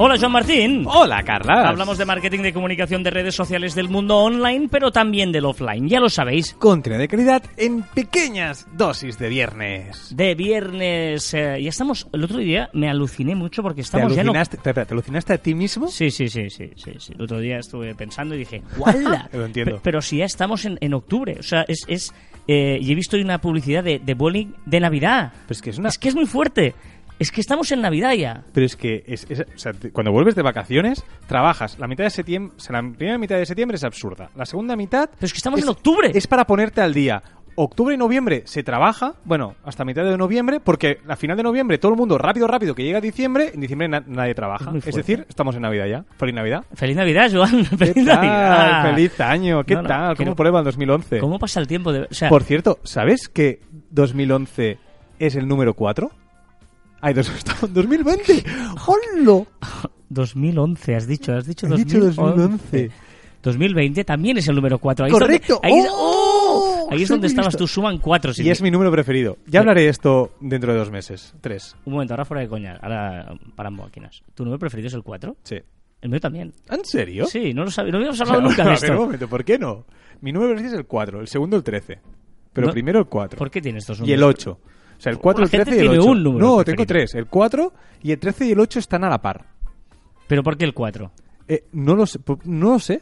Hola, Joan Martín. Hola, Carla. Hablamos de marketing de comunicación de redes sociales del mundo online, pero también del offline. Ya lo sabéis. Contenido de calidad en pequeñas dosis de viernes. De viernes. eh, ya estamos. El otro día me aluciné mucho porque ¿Te estamos ya oc- alucinaste, espera, espera, ¿te alucinaste a ti mismo? Sí, sí, sí, sí, sí, sí. El otro día estuve pensando y dije, ¡guala! Lo entiendo. Pe- Pero si ya estamos en, en octubre. O sea, es. es eh, y he visto hoy una publicidad de, de bowling de Navidad. Pero es que es una... Es que es muy fuerte. Es que estamos en Navidad ya. Pero es que es, es- o sea, te- cuando vuelves de vacaciones, trabajas. La mitad de septiembre, o sea, la primera mitad de septiembre es absurda. La segunda mitad Pero es que estamos es- en octubre. es para ponerte al día. Octubre y noviembre se trabaja, bueno, hasta mitad de noviembre, porque a final de noviembre todo el mundo rápido, rápido, que llega dicembre, en diciembre na- nadie trabaja. Es decir, estamos en Navidad ya. Feliz Navidad. Feliz Navidad, Joan. ¿Qué Feliz tal? Navidad. Feliz año. ¿Qué No, no, tal? ¿Cómo prueba el 2011? ¿Cómo pasa el tiempo? De, o sea, Por cierto, ¿sabes que 2011 es el número 4? Ay, dos- estamos en 2020. ¡Hola! 2011, has dicho. Has dicho He dicho 2011. 2020 también es el número 4. Ahí Correcto. Es donde, ahí, es- ¡Oh! ahí es Soy donde muy estabas listo. tú. Suman 4. Y es mi número preferido. Ya hablaré de esto dentro de dos meses. Tres. Un momento, ahora fuera de coña. Ahora paramos máquinas. ¿Tu número preferido es el 4? Sí. El mío también. ¿En serio? Sí, no lo sabía. No habíamos hablado nunca de A ver, un esto. momento, ¿por qué no? Mi número preferido es el 4, el segundo el 13. Pero No- primero el 4. ¿Por qué tienes estos Y números? el 8. O sea, el 4, La el 13 gente y el tiene 8. un número no, preferido. tengo tres. El 4 y el 13 y el 8 están a la par. ¿Pero por qué el 4? Eh, no lo sé. po- No lo sé.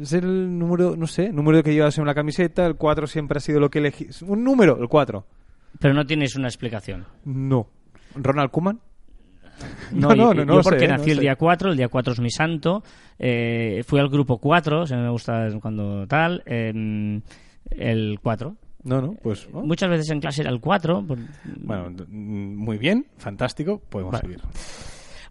Es el número, no sé, número que llevas en la camiseta. El 4 siempre ha sido lo que elegí. Un número, el 4. Pero no tienes una explicación. No. ¿Ronald Koeman? No, No, yo, no, no, yo porque sé, nací no el sé. día 4, el día 4 es mi santo. Eh, fui al grupo 4, o sea, me gusta cuando tal. eh, el 4. No, no, pues. ¿no? Muchas veces en clase era el 4. por- Bueno, mm, muy bien, fantástico. Podemos Vale. seguir.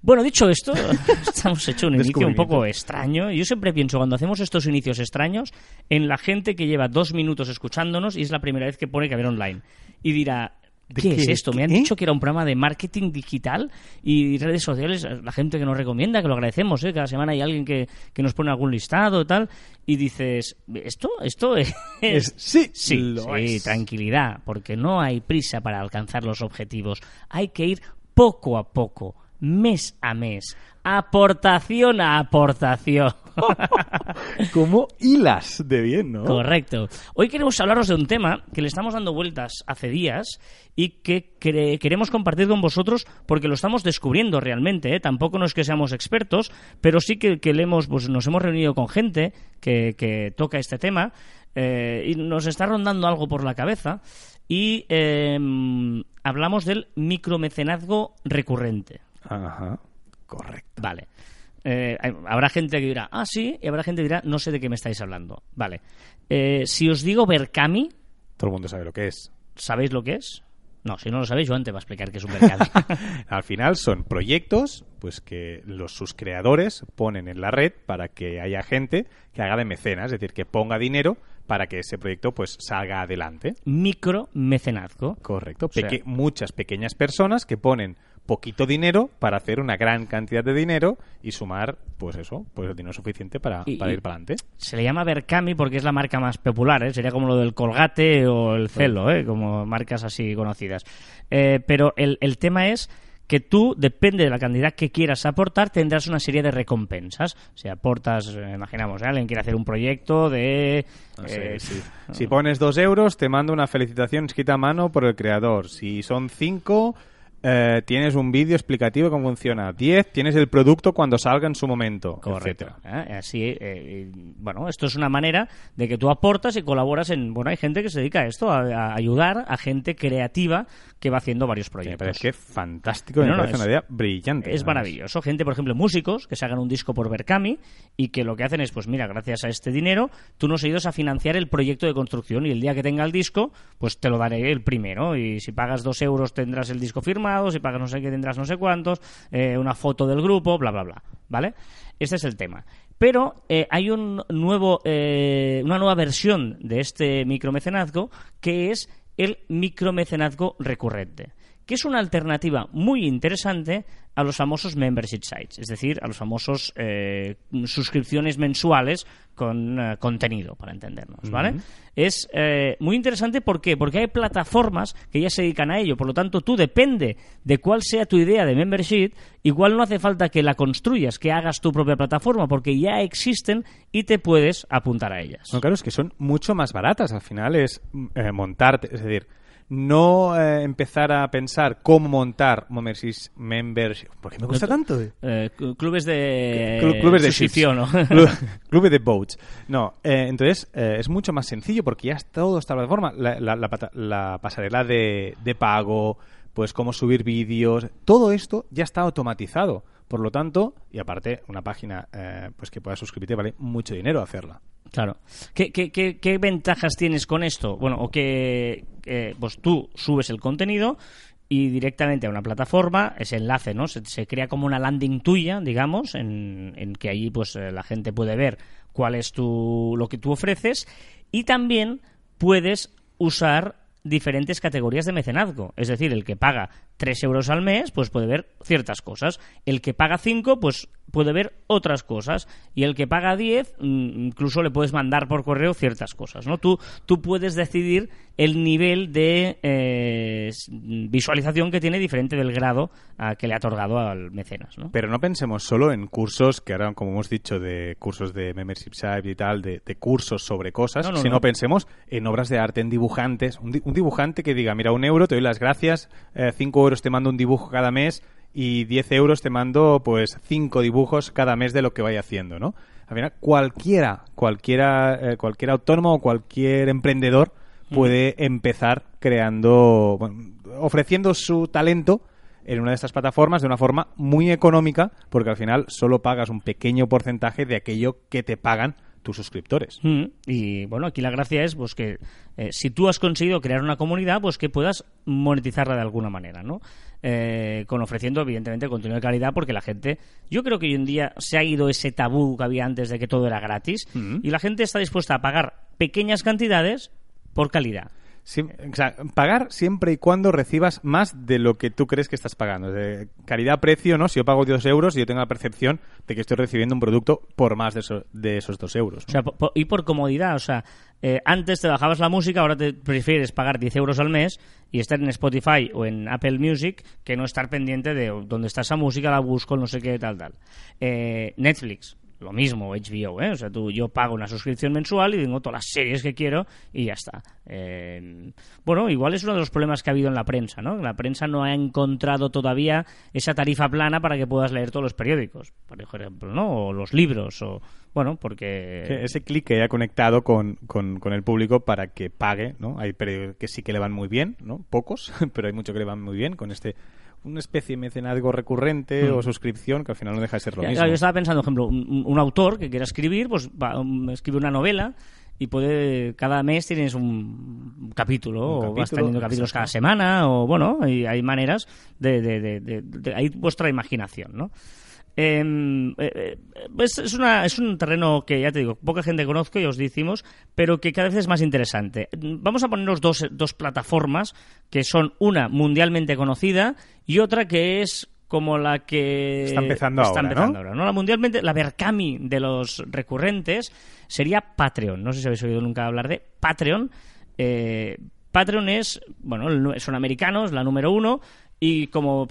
Bueno, dicho esto, estamos hecho un inicio un poco extraño. Yo siempre pienso, cuando hacemos estos inicios extraños, en la gente que lleva dos minutos escuchándonos y es la primera vez que pone que haber online. Y dirá, ¿De ¿qué, qué? es esto? Me han dicho que era un programa de marketing digital y redes sociales, la gente que nos recomienda, que lo agradecemos, ¿eh? cada semana hay alguien que, que nos pone algún listado tal, y dices, ¿esto? ¿Esto es...? Es- sí, sí, lo sí, es. tranquilidad, porque no hay prisa para alcanzar los objetivos. Hay que ir poco a poco, mes a mes, aportación a aportación. Como hilas de bien, ¿no? Correcto. Hoy queremos hablaros de un tema que le estamos dando vueltas hace días y que queremos compartir con vosotros porque lo estamos descubriendo realmente. ¿eh? Tampoco no es que seamos expertos, pero sí que, que le hemos, pues, nos hemos reunido con gente que, que toca este tema eh, y nos está rondando algo por la cabeza y eh, hablamos del micromecenazgo recurrente. Ajá. Correcto. Vale. Eh, habrá gente que dirá, ah, sí, y habrá gente que dirá, no sé de qué me estáis hablando. Vale. Eh, si os digo Berkami, Todo el mundo sabe lo que es. ¿sabéis lo que es? No, si no lo sabéis, Joan te va a explicar qué es un Berkami. Al final son proyectos pues que los sus creadores ponen en la red para que haya gente que haga de mecenas, es decir, que ponga dinero para que ese proyecto pues salga adelante. Micromecenazgo. Correcto. sea- Peque- muchas pequeñas personas que ponen poquito dinero para hacer una gran cantidad de dinero y sumar, pues eso, pues el dinero suficiente para, Y- para ir para adelante. Se le llama Berkami porque es la marca más popular, ¿eh? sería como lo del Colgate o el Celo, ¿eh? como marcas así conocidas. Eh, pero el, el tema es que tú, depende de la cantidad que quieras aportar, tendrás una serie de recompensas. Si aportas, eh, imaginamos, ¿eh? alguien quiere hacer un proyecto de... No sé, eh, si, si pones dos euros, te mando una felicitación escrita a mano por el creador. Si son cinco, eh, tienes un vídeo explicativo de cómo funciona. Diez, tienes el producto cuando salga en su momento. Correcto. etcétera. ¿eh? Así, eh, bueno, esto es una manera de que tú aportas y colaboras en. Bueno, hay gente que se dedica a esto, a, a ayudar a gente creativa que va haciendo varios Que me proyectos. parece fantástico, me No, no, parece es- una idea brillante. Es maravilloso. Gente, por ejemplo, músicos que se hagan un disco por Berkami y que lo que hacen es, pues mira, gracias a este dinero, tú nos ayudas a financiar el proyecto de construcción y el día que tenga el disco, pues te lo daré el primero. Y si pagas dos euros tendrás el disco si pagas no sé qué tendrás no sé cuántos, eh, una foto del grupo, bla, bla, bla. ¿Vale? Este es el tema. Pero eh, hay un nuevo, eh, una nueva versión de este micromecenazgo que es el micromecenazgo recurrente. Que es una alternativa muy interesante a los famosos membership sites, es decir, a los famosos eh, suscripciones mensuales con eh, contenido, para entendernos, ¿vale? Es eh, muy interesante, ¿por qué? Porque hay plataformas que ya se dedican a ello, por lo tanto, tú depende de cuál sea tu idea de membership, igual no hace falta que la construyas, que hagas tu propia plataforma, porque ya existen y te puedes apuntar a ellas. No, claro, es que son mucho más baratas, al final es eh, montarte, es decir, no eh, empezar a pensar cómo montar membership, membership ¿por qué me gusta tanto? Eh, cl- clubes de Clu- clubes de suscripción, ¿no? clubes de boats. No, eh, entonces eh, es mucho más sencillo porque ya está todo esta plataforma. La, la- la pasarela de, de pago, pues cómo subir vídeos, todo esto ya está automatizado. Por lo tanto, y aparte, una página eh, pues que puedas suscribirte vale mucho dinero hacerla. Claro. ¿Qué, qué, ventajas tienes con esto? Bueno, o que eh, pues tú subes el contenido y directamente a una plataforma, ese enlace, ¿no? Se, se crea como una landing tuya, digamos, en, en que allí pues eh, la gente puede ver cuál es tu, lo que tú ofreces y también puedes usar diferentes categorías de mecenazgo. Es decir, el que paga 3 euros al mes, pues puede ver ciertas cosas. El que paga 5, pues puede ver otras cosas. Y el que paga 10, mm, incluso le puedes mandar por correo ciertas cosas. ¿no? Tú, tú puedes decidir el nivel de eh, visualización que tiene diferente del grado a que le ha otorgado al mecenas. ¿no? Pero no pensemos solo en cursos, que ahora, como hemos dicho, de cursos de membership site y tal, de, de cursos sobre cosas, No, no, sino no. pensemos en obras de arte, en dibujantes. Un, di- un dibujante que diga, mira, un euro, te doy las gracias, eh, cinco euros te mando un dibujo cada mes y 10 euros te mando, pues, cinco dibujos cada mes de lo que vaya haciendo, ¿no? Al final, cualquiera, cualquiera, eh, cualquier autónomo o cualquier emprendedor puede empezar creando, bueno, ofreciendo su talento en una de estas plataformas de una forma muy económica, porque al final solo pagas un pequeño porcentaje de aquello que te pagan tus suscriptores. Mm, Y bueno, aquí la gracia es pues que eh, si tú has conseguido crear una comunidad, pues que puedas monetizarla de alguna manera, ¿no? Eh, con ofreciendo evidentemente contenido de calidad, porque la gente, yo creo que hoy en día se ha ido ese tabú que había antes de que todo era gratis y la gente está dispuesta a pagar pequeñas cantidades por calidad. Sí, o sea, pagar siempre y cuando recibas más de lo que tú crees que estás pagando. De calidad-precio, ¿no? Si yo pago 2 euros, yo tengo la percepción de que estoy recibiendo un producto por más de, eso- de esos 2 euros. ¿no? O sea, y por comodidad, o sea, eh, antes te bajabas la música, ahora te prefieres pagar 10 euros al mes y estar en Spotify o en Apple Music que no estar pendiente de dónde está esa música, la busco, no sé qué, tal, tal. Eh, Netflix, lo mismo, HBO, ¿eh? O sea, tú, yo pago una suscripción mensual y tengo todas las series que quiero y ya está. Eh, bueno, igual es uno de los problemas que ha habido en la prensa, ¿no? La prensa no ha encontrado todavía esa tarifa plana para que puedas leer todos los periódicos, por ejemplo, ¿no? O los libros, o... Bueno, porque... Que ese clic que haya conectado con, con- con el público para que pague, ¿no? Hay periódicos que sí que le van muy bien, ¿no? Pocos, pero hay muchos que le van muy bien con este una especie de mecenazgo recurrente Mm. o suscripción que al final no deja de ser lo Ya, mismo. claro, yo estaba pensando, por ejemplo, un, un autor que quiera escribir, pues va, um, escribe una novela y puede cada mes tienes un, un capítulo, o vas teniendo capítulos exacto. cada semana, o bueno, y hay maneras de, de, de, de- de- hay vuestra imaginación, ¿no? Em, eh, eh, pues es, una, es un terreno que, ya te digo, poca gente conozco y os decimos, pero que cada vez es más interesante. Vamos a ponernos dos, dos plataformas, que son una mundialmente conocida y otra que es como la que Está empezando está ahora, empezando ¿no? ahora, ¿no? La mundialmente, la Berkami de los recurrentes sería Patreon. No sé si habéis oído nunca hablar de Patreon. Eh, Patreon es, bueno, son americanos, la número uno, y como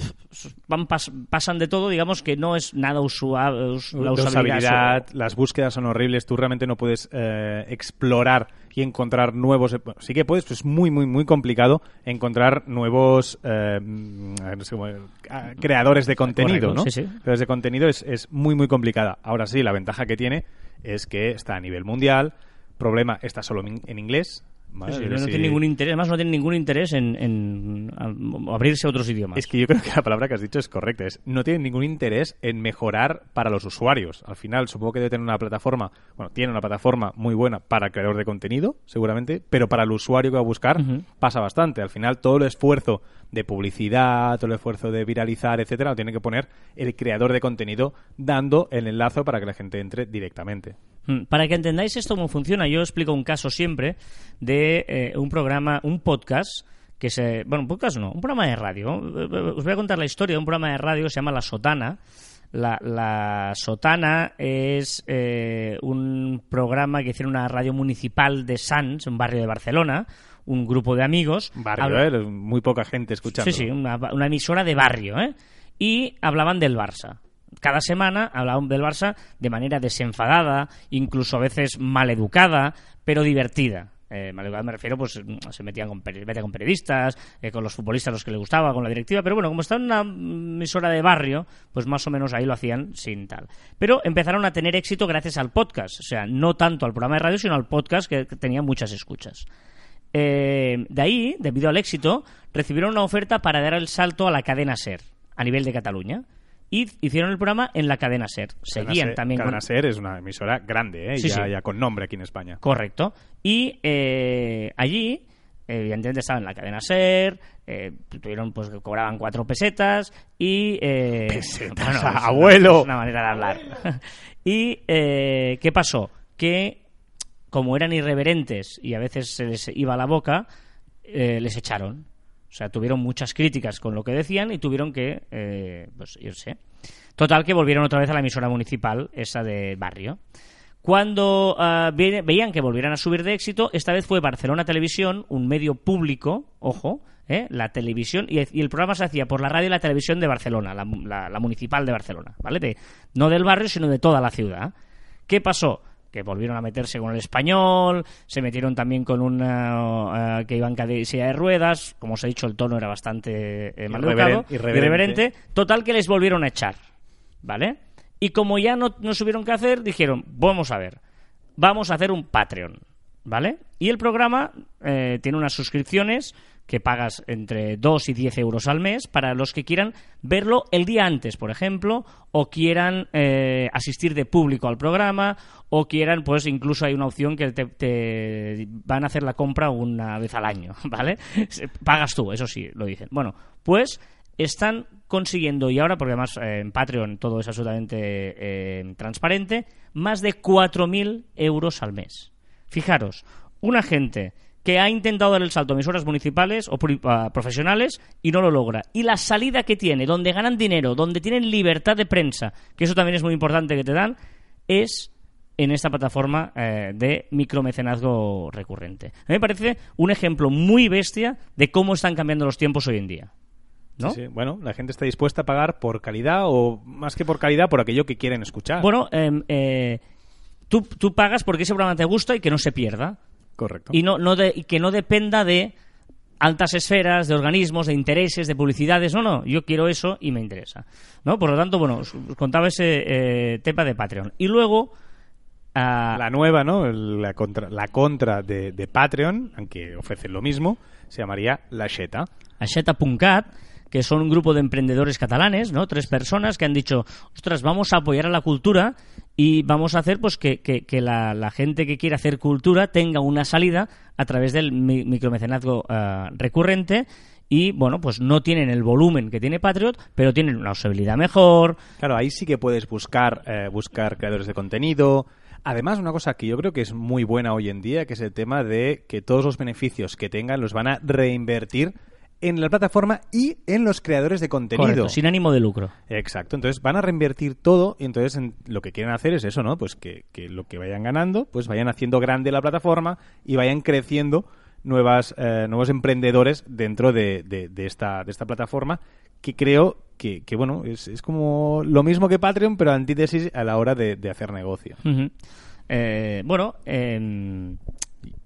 van pas- pasan de todo, digamos que no es nada usual, la usabilidad. las búsquedas son horribles, tú realmente no puedes eh, explorar y encontrar nuevos... bueno, sí que puedes, pero es muy, muy, muy complicado encontrar nuevos eh, mm, no sé cómo- ah, creadores de contenido, Correcto, ¿no? sí, sí. Creadores de contenido es, es muy, muy complicada. Ahora sí, la ventaja que tiene es que está a nivel mundial, problema, está solo en inglés. No, tiene ningún interés, además no tiene ningún interés en, abrirse a otros idiomas. Es que yo creo que la palabra que has dicho es correcta. Es, no tiene ningún interés en mejorar para los usuarios. Al final, supongo que debe tener una plataforma, bueno, tiene una plataforma muy buena para el creador de contenido, seguramente, pero para el usuario que va a buscar pasa bastante. Al final, todo el esfuerzo de publicidad, todo el esfuerzo de viralizar, etcétera, lo tiene que poner el creador de contenido dando el enlace para que la gente entre directamente. Mm, Para que entendáis esto cómo funciona, yo explico un caso siempre de eh, un programa, un podcast que se... Bueno, un podcast no, un programa de radio. Os voy a contar la historia de un programa de radio que se llama La Sotana. La, la Sotana es eh, un programa que hicieron una radio municipal de Sants, un barrio de Barcelona, un grupo de amigos. Barrio, ¿eh? Muy poca gente escuchando. Sí, sí, una, una emisora de barrio, ¿eh? Y hablaban del Barça. Cada semana hablaban del Barça de manera desenfadada, incluso a veces maleducada, pero divertida. Eh, maleducada me refiero, pues se metían con, con periodistas, eh, con los futbolistas a los que le gustaba, con la directiva, pero bueno, como está en una emisora de barrio, pues más o menos ahí lo hacían sin tal. Pero empezaron a tener éxito gracias al podcast, o sea, no tanto al programa de radio, sino al podcast que que tenía muchas escuchas. Eh, de ahí, debido al éxito, recibieron una oferta para dar el salto a la cadena SER, a nivel de Cataluña. Y hicieron el programa en la cadena SER. Seguían Cadena Ser- también con... Cadena Ser es una emisora grande, ¿eh? Sí, ya, sí. ya con nombre aquí en España. Correcto. Y eh, allí, evidentemente, estaban en la cadena SER, eh, tuvieron, pues, que cobraban cuatro pesetas y... eh, Pesetas, es una- abuelo. Es una manera de hablar. y, eh, ¿qué pasó? Que, como eran irreverentes y a veces se les iba la boca, eh, les echaron. O sea, tuvieron muchas críticas con lo que decían y tuvieron que eh, pues, irse. Total, que volvieron otra vez a la emisora municipal, esa de barrio. Cuando ah, ve- veían que volvieran a subir de éxito, esta vez fue Barcelona Televisión, un medio público, ojo, ¿eh? la televisión, y, el programa se hacía por la radio y la televisión de Barcelona, la- la municipal de Barcelona, ¿vale? De- no del barrio, sino de toda la ciudad. ¿Qué pasó? Que volvieron a meterse con el español, se metieron también con una eh, que iba en cadena de ruedas, como os he dicho, el tono era bastante eh, irreverente. irreverente. Total que les volvieron a echar, ¿vale? Y como ya no, no supieron qué hacer, dijeron, vamos a ver, vamos a hacer un Patreon, ¿vale? Y el programa eh, tiene unas suscripciones que pagas entre 2 y 10 euros al mes para los que quieran verlo el día antes, por ejemplo, o quieran eh, asistir de público al programa, o quieran, pues incluso hay una opción que te, van a hacer la compra una vez al año, ¿vale? Pagas tú, eso sí, lo dicen. Bueno, pues están consiguiendo, y ahora, porque además eh, en Patreon todo es absolutamente eh, transparente, más de 4.000 euros al mes. Fijaros, una gente que ha intentado dar el salto a emisoras municipales o profesionales y no lo logra. Y la salida que tiene, donde ganan dinero, donde tienen libertad de prensa, que eso también es muy importante que te dan, es en esta plataforma eh, de micromecenazgo recurrente. A mí me parece un ejemplo muy bestia de cómo están cambiando los tiempos hoy en día. ¿no? Sí, sí. Bueno, la gente está dispuesta a pagar por calidad o más que por calidad, por aquello que quieren escuchar. Bueno, em, eh, tú, tú pagas porque ese programa te gusta y que no se pierda. Correcto. Y, no, no de- y que no dependa de altas esferas, de organismos, de intereses, de publicidades. No, no, yo quiero eso y me interesa. ¿no? Por lo tanto, bueno, os, os contaba ese eh, tema de Patreon. Y luego... ah, La nueva, ¿no? La contra, la contra de, de Patreon, aunque ofrecen lo mismo, se llamaría La Xeta. Aixeta.cat, que son un grupo de emprendedores catalanes, ¿no? Tres personas que han dicho, ostras, vamos a apoyar a la cultura y vamos a hacer pues que, que- la, gente que quiera hacer cultura tenga una salida a través del mi- micromecenazgo ah, recurrente y, bueno, pues no tienen el volumen que tiene Patriot, pero tienen una usabilidad mejor, Claro, ahí sí que puedes buscar, eh, buscar creadores de contenido. Además, una cosa que yo creo que es muy buena hoy en día, que es el tema de que todos los beneficios que tengan los van a reinvertir en la plataforma y en los creadores de contenido. correcto, sin ánimo de lucro. Exacto, entonces van a reinvertir todo y entonces en- lo que quieren hacer es eso, ¿no? Pues que, que lo que vayan ganando, pues vayan haciendo grande la plataforma y vayan creciendo nuevas, eh, nuevos emprendedores dentro de, de- de esta, de esta plataforma que creo que, que, bueno, es, es como lo mismo que Patreon, pero antítesis a la hora de, de hacer negocio. Eh, bueno, em,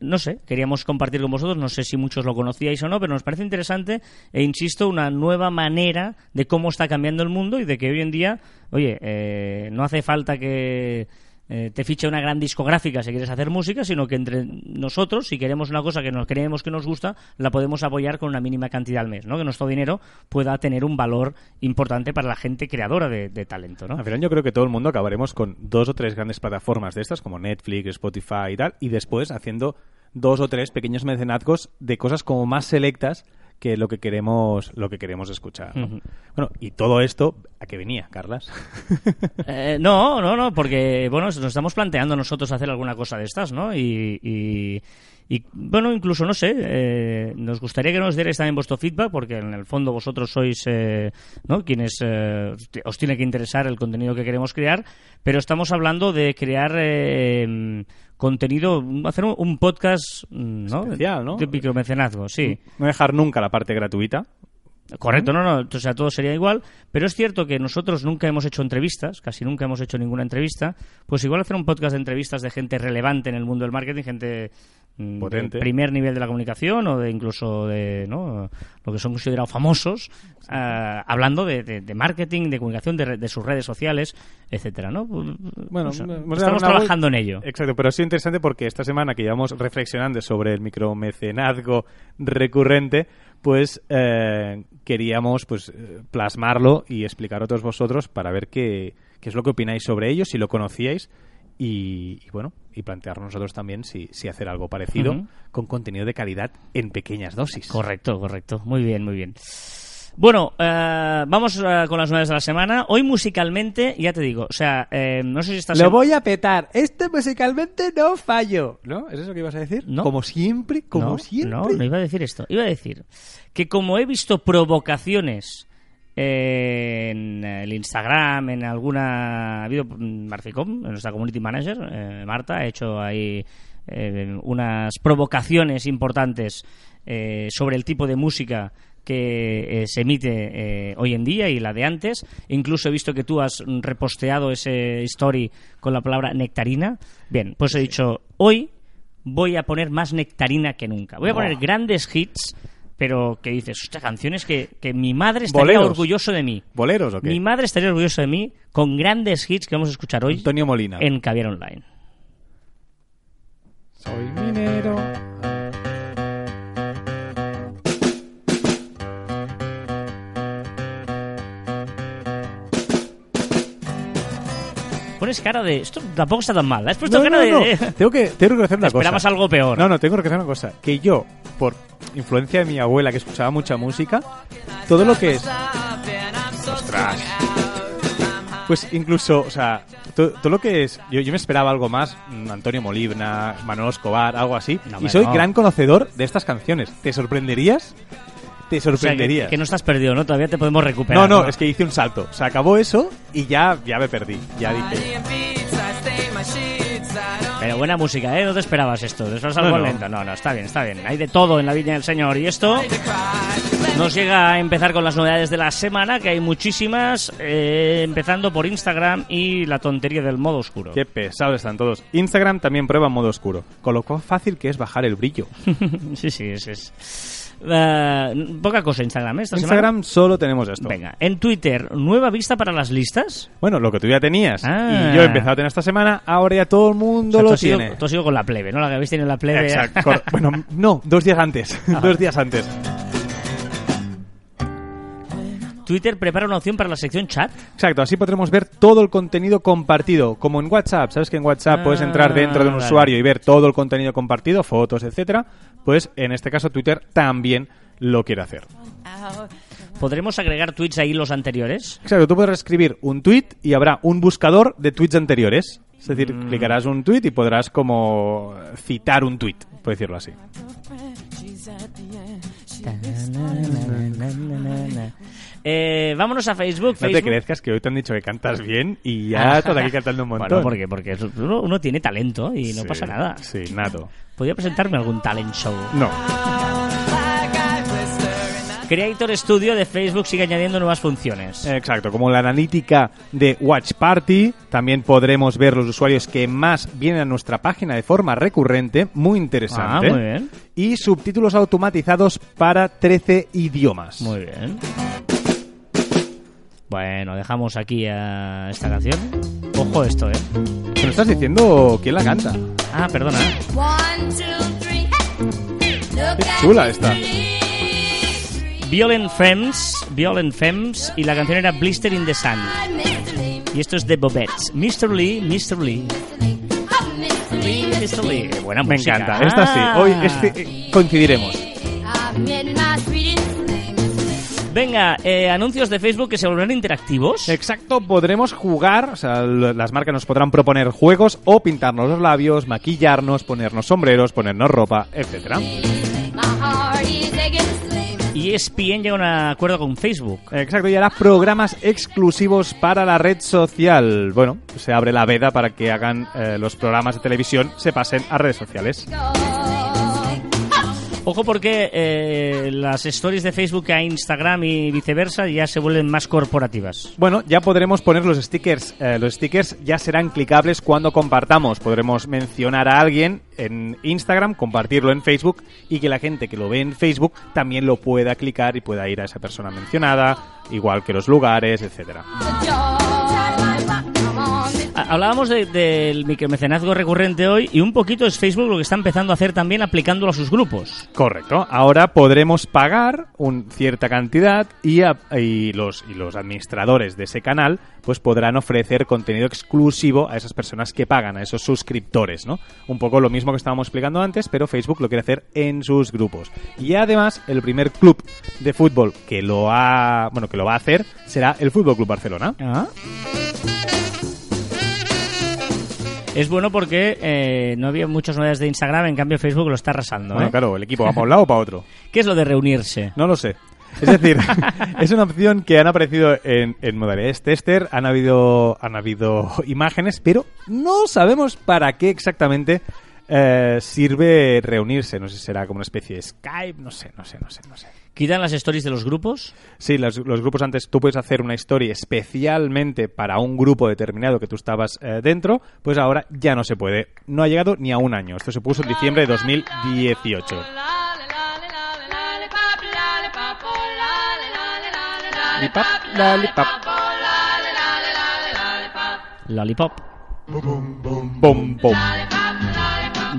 no sé, queríamos compartir con vosotros, no sé si muchos lo conocíais o no, pero nos parece interesante e insisto, una nueva manera de cómo está cambiando el mundo y de que hoy en día, oye, eh, no hace falta que eh, te fiche una gran discográfica si quieres hacer música, sino que entre nosotros, si queremos una cosa que nos creemos que nos gusta, la podemos apoyar con una mínima cantidad al mes, ¿no? Que nuestro dinero pueda tener un valor importante para la gente creadora de, de talento, ¿no? Al final yo creo que todo el mundo acabaremos con dos o tres grandes plataformas de estas, como Netflix, Spotify y tal, y después haciendo dos o tres pequeños mecenazgos de cosas como más selectas que lo que queremos lo que queremos escuchar. Bueno, y todo esto, ¿a qué venía, Carlas? Eh, no, no, no, porque bueno, nos estamos planteando nosotros hacer alguna cosa de estas, ¿no? Y, y, Y bueno, incluso, no sé, eh, nos gustaría que nos dierais también vuestro feedback, porque en el fondo vosotros sois eh, ¿no? quienes eh, os tiene que interesar el contenido que queremos crear, pero estamos hablando de crear contenido, hacer un, un podcast ¿no? Especial, ¿no? de micromecenazgo, sí. No dejar nunca la parte gratuita. Correcto, no, no, o sea, todo sería igual, pero es cierto que nosotros nunca hemos hecho entrevistas, casi nunca hemos hecho ninguna entrevista, pues igual hacer un podcast de entrevistas de gente relevante en el mundo del marketing, gente mm, Potente. de primer nivel de la comunicación o de incluso de ¿no? lo que son considerados famosos, ah, hablando de, de- de marketing, de comunicación, de, de sus redes sociales, etcétera, ¿no? Bueno, O sea, hemos dado estamos trabajando en ello. Exacto, pero ha sido interesante porque esta semana que llevamos reflexionando sobre el micromecenazgo recurrente, pues eh, queríamos pues plasmarlo y explicar a todos vosotros para ver qué, qué es lo que opináis sobre ello, si lo conocíais y, y bueno, y plantearnos nosotros también si, si hacer algo parecido con contenido de calidad en pequeñas dosis. Correcto, correcto. Muy bien, muy bien. Bueno, eh, vamos eh, con las novedades de la semana. Hoy musicalmente, ya te digo, o sea, eh, no sé si estás... Lo voy a petar. Este musicalmente no fallo. ¿No? ¿Es eso que ibas a decir? No. Como siempre, como no, siempre. No, no iba a decir esto. Iba a decir que como he visto provocaciones en el Instagram, en alguna... Ha habido mm, Marficom, nuestra community manager, eh, Marta, ha hecho ahí eh, unas provocaciones importantes eh, sobre el tipo de música que eh, se emite eh, hoy en día y la de antes. Incluso he visto que tú has reposteado ese story con la palabra nectarina. Bien, pues he dicho, hoy voy a poner más nectarina que nunca. Voy a poner grandes hits, pero que dices, ostras, canciones que, que mi madre estaría Boleros. orgulloso de mí. ¿Boleros o qué? Mi madre estaría orgullosa de mí con grandes hits que vamos a escuchar hoy Antonio Molina. en Caviar Online. Soy minero. Pones cara de... Esto tampoco está tan mal. ¿eh? Has puesto No, cara no, de... no. de- Tengo que, tengo que reconocer una cosa. Esperabas algo peor. No, no, tengo que reconocer una cosa. Que yo, por influencia de mi abuela, que escuchaba mucha música, todo lo que es... Ostras. Pues incluso, o sea, to- todo, lo que es... Yo, yo me esperaba algo más, mm, Antonio Molina, Manuel Escobar, algo así. No, y soy no. gran conocedor de estas canciones. ¿Te sorprenderías? Te O sea, que, sorprenderías. que no estás perdido, ¿no? Todavía te podemos recuperar. no, no, es que hice un salto. Se acabó eso y ya, ya me perdí. Ya dije... Pero buena música, ¿eh? No te esperabas esto. ¿Te esperabas No, algo no. lento? No, no, está bien, está bien. Hay de todo en la Viña del Señor. Y esto nos llega a empezar con las novedades de la semana, que hay muchísimas, eh, empezando por Instagram y la tontería del modo oscuro. Qué pesados están todos. Instagram también prueba modo oscuro. Con lo cual fácil que es bajar el brillo. sí, sí, es... es. Eh, poca cosa Instagram, ¿eh? Esta Instagram solo tenemos esto. semana. Venga, en Twitter, nueva vista para las listas. Bueno, lo que tú ya tenías Ah. y yo he empezado a tener esta semana, ahora ya todo el mundo O sea, lo tiene. tú has ido con la plebe, ¿no? La que habéis tenido en la plebe. Exacto. bueno, no, dos días antes. Ah. dos días antes. Twitter prepara una opción para la sección chat. Exacto, así podremos ver todo el contenido compartido, como en WhatsApp. ¿Sabes que en WhatsApp puedes entrar Ah, dentro de un vale. usuario y ver todo el contenido compartido, fotos, etcétera? Pues en este caso Twitter también lo quiere hacer. ¿Podremos agregar tweets ahí los anteriores? Exacto, tú podrás escribir un tweet y habrá un buscador de tweets anteriores. Es decir, Mm. clicarás un tweet y podrás como citar un tweet, por decirlo así. Eh, vámonos a Facebook. No te crezcas que hoy te han dicho que cantas bien y ya estás aquí cantando un montón. Bueno, porque, porque uno, uno tiene talento y no Sí, pasa nada. Sí, nato. Podría presentarme algún talent show. No. Creator Studio de Facebook sigue añadiendo nuevas funciones. Exacto, como la analítica de Watch Party, también podremos ver los usuarios que más vienen a nuestra página de forma recurrente, muy interesante. Ah, muy bien. Y subtítulos automatizados para 13 idiomas. Muy bien. Bueno, dejamos aquí a esta canción. Ojo esto, ¿eh? ¿Me estás diciendo quién la canta? Ah, perdona. One, two, three, hey. Look Qué at chula esta. Violent Femmes, Violent Femmes y la canción era Blister in the Sun. Y esto es de Bobettes. Mr. Lee, Mr. Lee. Mr. Lee, Mr. Lee. Qué Buena Me música. encanta, esta sí. Ah. Hoy este, eh, coincidiremos. Venga, eh, anuncios de Facebook que se volverán interactivos. Exacto, podremos jugar, o sea, las marcas nos podrán proponer juegos o pintarnos los labios, maquillarnos, ponernos sombreros, ponernos ropa, etcétera. Y ESPN llega a un acuerdo con Facebook. Exacto, y hará programas exclusivos para la red social. Bueno, se abre la veda para que hagan eh, los programas de televisión, se pasen a redes sociales. Ojo porque eh, las stories de Facebook a Instagram y viceversa ya se vuelven más corporativas. Bueno, ya podremos poner los stickers. Eh, los stickers ya serán clicables cuando compartamos. Podremos mencionar a alguien en Instagram, compartirlo en Facebook y que la gente que lo ve en Facebook también lo pueda clicar y pueda ir a esa persona mencionada, igual que los lugares, etcétera. Hablábamos de- del micromecenazgo recurrente hoy y un poquito es Facebook lo que está empezando a hacer también aplicándolo a sus grupos. Correcto. Ahora podremos pagar una cierta cantidad y, a- y los, y los administradores de ese canal pues podrán ofrecer contenido exclusivo a esas personas que pagan, a esos suscriptores, ¿no? Un poco lo mismo que estábamos explicando antes, pero Facebook lo quiere hacer en sus grupos. Y además, el primer club de fútbol que lo ha, bueno, que lo va a hacer será el Fútbol Club Barcelona. Ah. Es bueno porque eh, no había muchas novedades de Instagram, en cambio Facebook lo está arrasando. Bueno, ¿eh? claro, el equipo va para un lado o para otro. ¿Qué es lo de reunirse? No lo sé. Es decir, es una opción que han aparecido en, en modalidades tester, han habido, han habido imágenes, pero no sabemos para qué exactamente eh, sirve reunirse. No sé si será como una especie de Skype, no sé, no sé, no sé, no sé. ¿Quitan las stories de los grupos? Sí, los, los grupos antes tú puedes hacer una historia especialmente para un grupo determinado que tú estabas eh, dentro, pues ahora ya no se puede. No ha llegado ni a un año. Esto se puso en diciembre de 2018. Lipap, lalipap, Lollipop. bom, bom.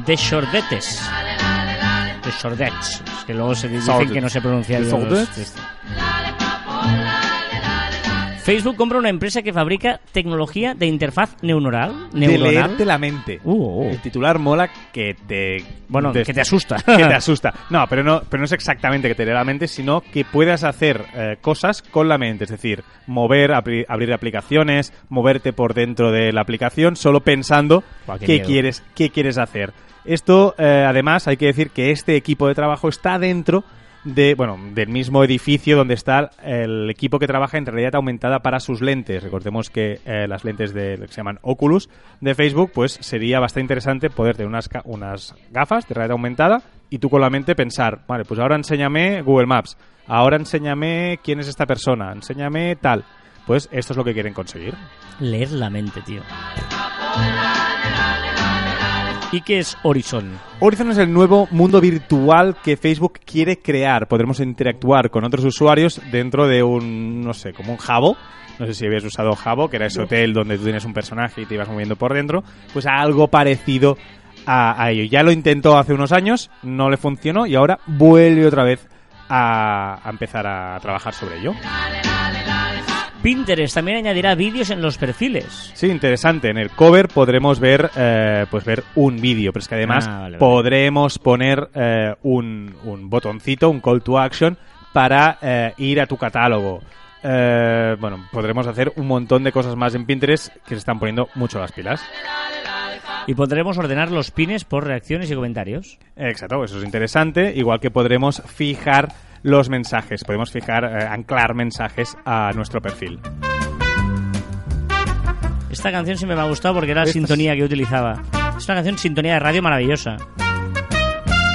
De shordetes. De shordettes. Es que luego se dicen que no se pronuncia De bien. Facebook compra una empresa que fabrica tecnología de interfaz neuronal. De leerte la mente. Uh, uh. El titular mola que te... Bueno, que te asusta. que te asusta. No, pero no, pero no es exactamente que te lea la mente, sino que puedas hacer eh, cosas con la mente. Es decir, mover, abrir, abrir aplicaciones, moverte por dentro de la aplicación, solo pensando Buah, qué qué, quieres, qué quieres hacer. Esto, eh, además, hay que decir que este equipo de trabajo está dentro de, bueno, del mismo edificio donde está el equipo que trabaja en realidad aumentada para sus lentes. Recordemos que eh, las lentes de que se llaman Oculus de Facebook, pues sería bastante interesante poder tener unas, unas gafas de realidad aumentada y tú con la mente pensar, vale, pues ahora enséñame Google Maps, ahora enséñame quién es esta persona, enséñame tal. Pues esto es lo que quieren conseguir. Leer la mente, tío. ¿Y qué es Horizon? Horizon es el nuevo mundo virtual que Facebook quiere crear. Podremos interactuar con otros usuarios dentro de un, no sé, como un Jabo. No sé si habías usado Jabo, que era ese hotel donde tú tienes un personaje y te ibas moviendo por dentro. Pues algo parecido a, a ello. Ya lo intentó hace unos años, no le funcionó y ahora vuelve otra vez a, a empezar a trabajar sobre ello. Pinterest también añadirá vídeos en los perfiles. Sí, interesante. En el cover podremos ver, eh, pues ver un vídeo, pero es que además Ah, vale, vale. podremos poner eh, un, un botoncito, un call to action para eh, ir a tu catálogo. Bueno, podremos hacer un montón de cosas más en Pinterest que se están poniendo mucho las pilas. Y podremos ordenar los pines por reacciones y comentarios. Exacto, eso es interesante. Igual que podremos fijar los mensajes, podemos fijar, eh, anclar mensajes a nuestro perfil. Esta canción siempre me ha gustado porque era la sintonía que utilizaba. Es una canción sintonía de radio maravillosa.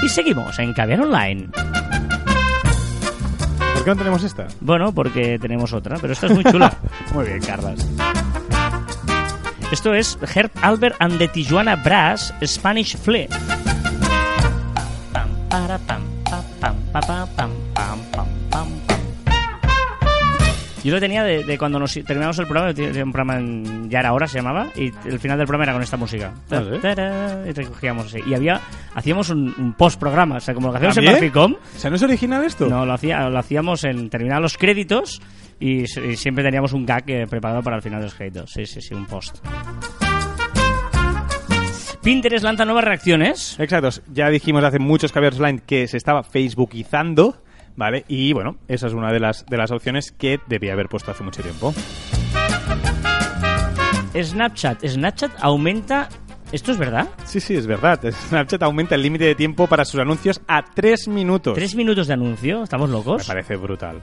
Y seguimos en Caviar Online. ¿Por qué no tenemos esta? Bueno, porque tenemos otra, pero esta es muy chula. Muy bien, Carlas. Esto es Herb Albert and the Tijuana Brass Spanish Flea. Pam, para, pam, pa, pam, pa, pa, pam, pam, pam, Yo lo tenía de, de cuando nos terminamos el programa, un programa en Ya era hora se llamaba, y el final del programa era con esta música. Ah, y recogíamos así. Y había, hacíamos un, un post-programa, o sea, como lo que hacíamos en. Marficom, O sea, ¿no es original esto? no, lo, hacía, lo hacíamos en terminar los créditos y, y siempre teníamos un gag eh, preparado para el final de los créditos. Sí, sí, sí, un post. Pinterest lanza nuevas reacciones. Exacto. Ya dijimos hace muchos caballeros online que se estaba facebookizando, ¿vale? Y bueno, esa es una de las, de las opciones que debía haber puesto hace mucho tiempo. Snapchat. Snapchat aumenta. ¿Esto es verdad? Sí, sí, es verdad. Snapchat aumenta el límite de tiempo para sus anuncios a tres minutos. ¿Tres minutos de anuncio? ¿Estamos Me locos? parece brutal.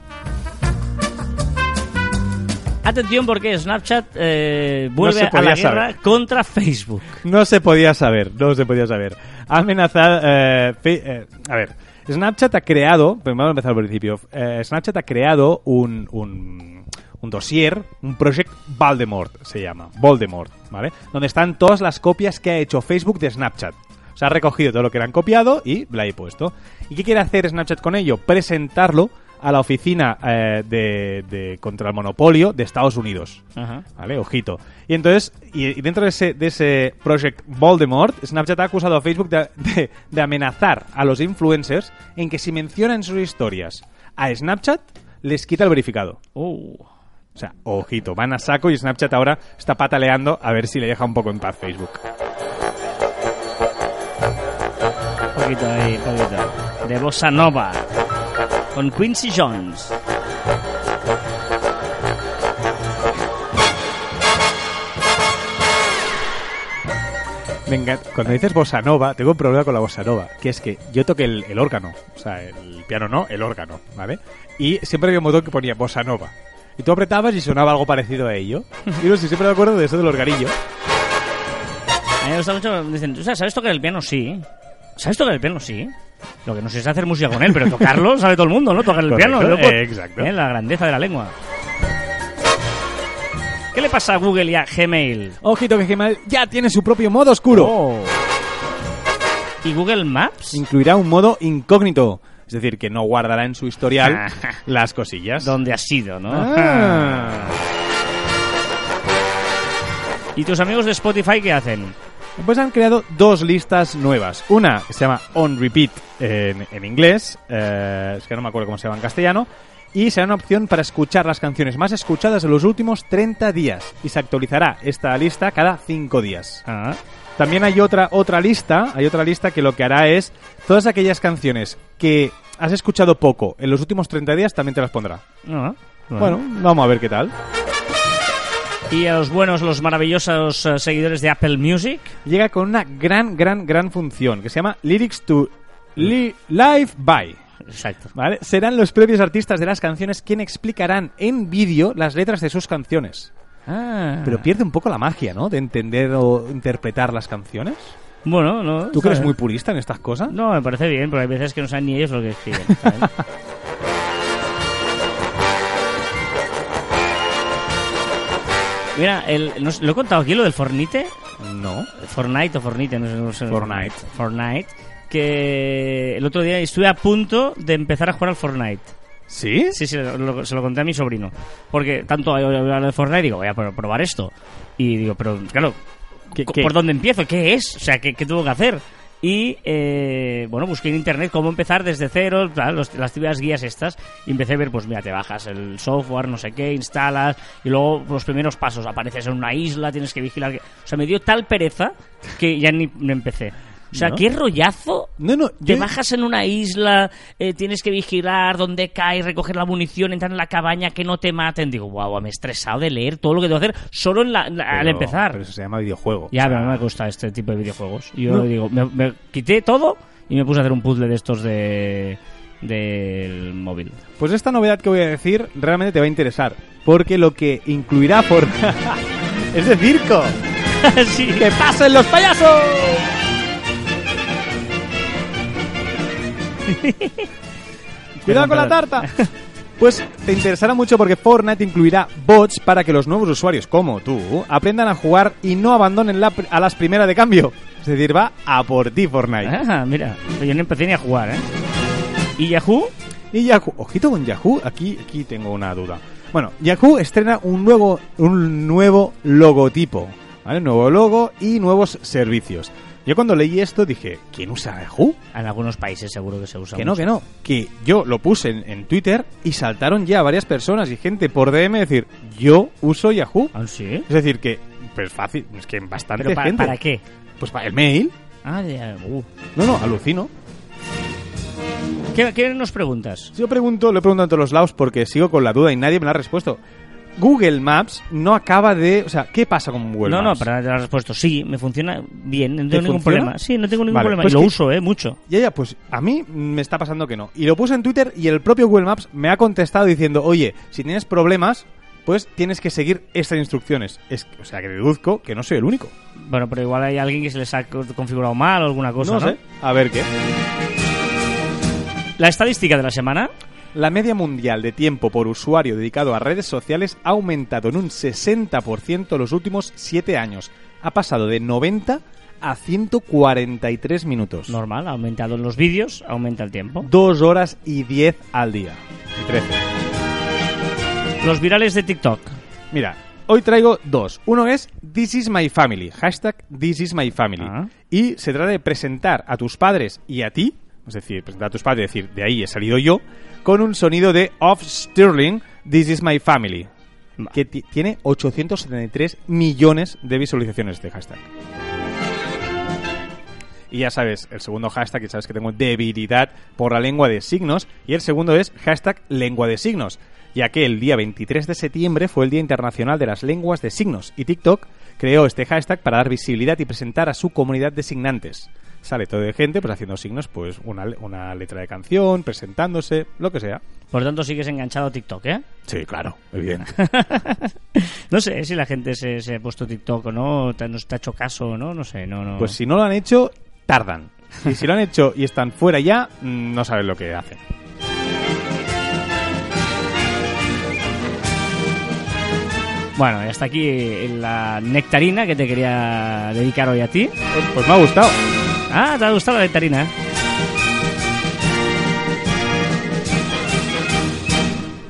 Atención porque Snapchat eh, vuelve a la guerra saber. contra Facebook. No se podía saber, no se podía saber. Ha amenazado... eh, eh, a ver, Snapchat ha creado... pues Vamos a empezar por el principio. Eh, Snapchat ha creado un, un, un dossier, un Project Voldemort, se llama. Voldemort, ¿vale? Donde están todas las copias que ha hecho Facebook de Snapchat. O sea, ha recogido todo lo que le han copiado y la he puesto. ¿Y qué quiere hacer Snapchat con ello? Presentarlo a la oficina eh, de, de contra el monopolio de Estados Unidos. Ajá. ¿Vale? Ojito. Y entonces, y, y dentro de ese, de ese Project Voldemort, Snapchat ha acusado a Facebook de, de- de amenazar a los influencers en que si mencionan sus historias a Snapchat, les quita el verificado. Oh. O sea, ojito, van a saco y Snapchat ahora está pataleando a ver si le deja un poco en paz Facebook. poquito ahí, poquito. De Bossa Nova. Con Quincy Jones. Venga, cuando dices bossa nova, tengo un problema con la bossa nova, que es que yo toqué el, el órgano, o sea, el piano no, el órgano, ¿vale? Y siempre había un botón que ponía bossa nova. Y tú apretabas y sonaba algo parecido a ello. Y no sé, siempre me acuerdo de eso del organillo. A mí me gusta mucho. Dicen, ¿sabes tocar el piano? Sí. ¿Sabes tocar el piano? Sí. Lo que no sé es hacer música con él, pero tocarlo sabe todo el mundo, ¿no? Tocar el Correcto, piano. loco. eh, exacto. Eh, La grandeza de la lengua. ¿Qué le pasa a Google y a Gmail? Ojito que Gmail ya tiene su propio modo oscuro. Oh. ¿Y Google Maps? Incluirá un modo incógnito, es decir, que no guardará en su historial las cosillas. ¿Dónde has sido, no? Ah. ¿Y tus amigos de Spotify qué hacen? Pues han creado dos listas nuevas. Una que se llama On Repeat en, en inglés, eh, es que no me acuerdo cómo se llama en castellano, y será una opción para escuchar las canciones más escuchadas en los últimos 30 días. Y se actualizará esta lista cada 5 días. Ah, También hay otra, otra lista, hay otra lista que lo que hará es todas aquellas canciones que has escuchado poco en los últimos 30 días también te las pondrá. no. Bueno, vamos a ver qué tal. ¿Y a los buenos, los maravillosos eh, seguidores de Apple Music? Llega con una gran, gran, gran función que se llama Lyrics to Li- Live By. Exacto. ¿Vale? Serán los propios artistas de las canciones quienes explicarán en vídeo las letras de sus canciones. Ah. Pero pierde un poco la magia, ¿no? De entender o interpretar las canciones. Bueno, no. ¿Tú que eres muy purista en estas cosas? No, me parece bien, pero hay veces que no saben ni ellos lo que escriben. ¿sabes? Mira, el, no sé, ¿lo he contado aquí lo del Fornite? No. Fortnite o Fornite, no sé. No sé Fortnite. Fortnite. Que el otro día estuve a punto de empezar a jugar al Fortnite. ¿Sí? Sí, sí, lo- se lo conté a mi sobrino. Porque tanto hablar de Fortnite, digo, voy a pro- probar esto. Y digo, pero claro, ¿Qué- co- qué? ¿por dónde empiezo? ¿Qué es? O sea, ¿qué, qué tengo que hacer? Y, eh, bueno, busqué en internet cómo empezar desde cero, los- las típicas guías estas, y empecé a ver, pues mira, te bajas el software, no sé qué, instalas, y luego los primeros pasos, apareces en una isla, tienes que vigilar. que- O sea, me dio tal pereza que ya ni ni empecé. O sea, ¿No? qué rollazo No, no. te yo- bajas en una isla, eh, tienes que vigilar dónde cae, recoger la munición, entrar en la cabaña, que no te maten. Digo, guau, me he estresado de leer todo lo que tengo que hacer solo en la- al empezar. Pero eso se llama videojuego. ya, O sea, pero a mí me gusta este tipo de videojuegos. Yo No. digo, me, me quité todo y me puse a hacer un puzzle de estos de del móvil. Pues esta novedad que voy a decir realmente te va a interesar. Porque lo que incluirá por... ¡Es de circo! sí. ¡Que pasen los payasos! ¡Cuidado con la tarta! Pues te interesará mucho porque Fortnite incluirá bots para que los nuevos usuarios como tú aprendan a jugar y no abandonen la, a las primeras de cambio. Es decir, va a por ti Fortnite. Ah, mira, yo no empecé ni a jugar, ¿eh? ¿Y Yahoo? Y Yahoo, ojito con Yahoo, aquí, aquí tengo una duda. Bueno, Yahoo estrena un nuevo, un nuevo logotipo, ¿vale? Nuevo logo y nuevos servicios. Yo cuando leí esto dije, ¿quién usa Yahoo? En algunos países seguro que se usa. Que no, que no. Que yo lo puse en, en Twitter y saltaron ya varias personas y gente por DM decir, yo uso Yahoo. ¿Ah, sí? Es decir, que, pues fácil, es que bastante ¿Pero pa- gente. para qué? Pues para el mail. Ah, ya, uh. No, no, alucino. ¿Qué, qué nos preguntas? Yo pregunto, lo he preguntado en todos los lados porque sigo con la duda y nadie me la ha respuesto. Google Maps no acaba de... O sea, ¿qué pasa con Google no, no, Maps? para nada te la has respuesto. Sí, me funciona bien, no ¿Te tengo ningún funciona? problema. Sí, no tengo ningún Vale, problema. pues y lo uso, ¿eh? Mucho. Ya, ya, pues a mí me está pasando que no. Y lo puse en Twitter y el propio Google Maps me ha contestado diciendo, oye, si tienes problemas, pues tienes que seguir estas instrucciones. Es, o sea, que deduzco que no soy el único. Bueno, pero igual hay alguien que se les ha co- configurado mal o alguna cosa, ¿no? no sé. A ver qué. La estadística de la semana. La media mundial de tiempo por usuario dedicado a redes sociales ha aumentado en un 60% los últimos 7 años. Ha pasado de 90 a 143 minutos. Normal, ha aumentado en los vídeos, aumenta el tiempo. 2 horas y 10 al día. Y 13. Los virales de TikTok. Mira, hoy traigo dos. Uno es This is my family. Hashtag This is my family. Ah. Y se trata de presentar a tus padres y a ti, es decir, presentar a tus padres y decir, de ahí he salido yo, con un sonido de Off Sterling, This is my family. Va. Que ti- tiene 873 millones de visualizaciones este hashtag. Y ya sabes, el segundo hashtag, ya sabes que tengo debilidad por la lengua de signos. Y el segundo es hashtag lengua de signos, ya que el día 23 de septiembre fue el Día Internacional de las Lenguas de Signos. Y TikTok creó este hashtag para dar visibilidad y presentar a su comunidad de signantes. Sale todo de gente pues haciendo signos, pues una, una letra de canción, presentándose, lo que sea. Por tanto, sigues enganchado a TikTok, ¿eh? Sí, claro, evidente. no sé si la gente se, se ha puesto TikTok o no, te, nos te ha hecho caso o no, no sé, no, no. Pues si no lo han hecho, tardan. Y si lo han hecho y están fuera ya, mm, no saben lo que hacen. Bueno, y hasta aquí la nectarina que te quería dedicar hoy a ti. Pues, pues me ha gustado. Ah, te ha gustado la nectarina.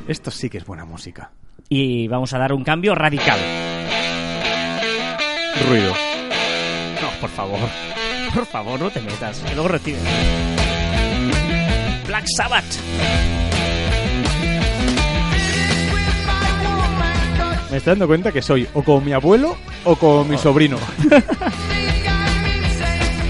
Esto sí que es buena música. Y vamos a dar un cambio radical. Ruido. No, por favor. Por favor, no te metas. Que luego recibe. Black Sabbath. Me estoy dando cuenta que soy o como mi abuelo o como mi sobrino.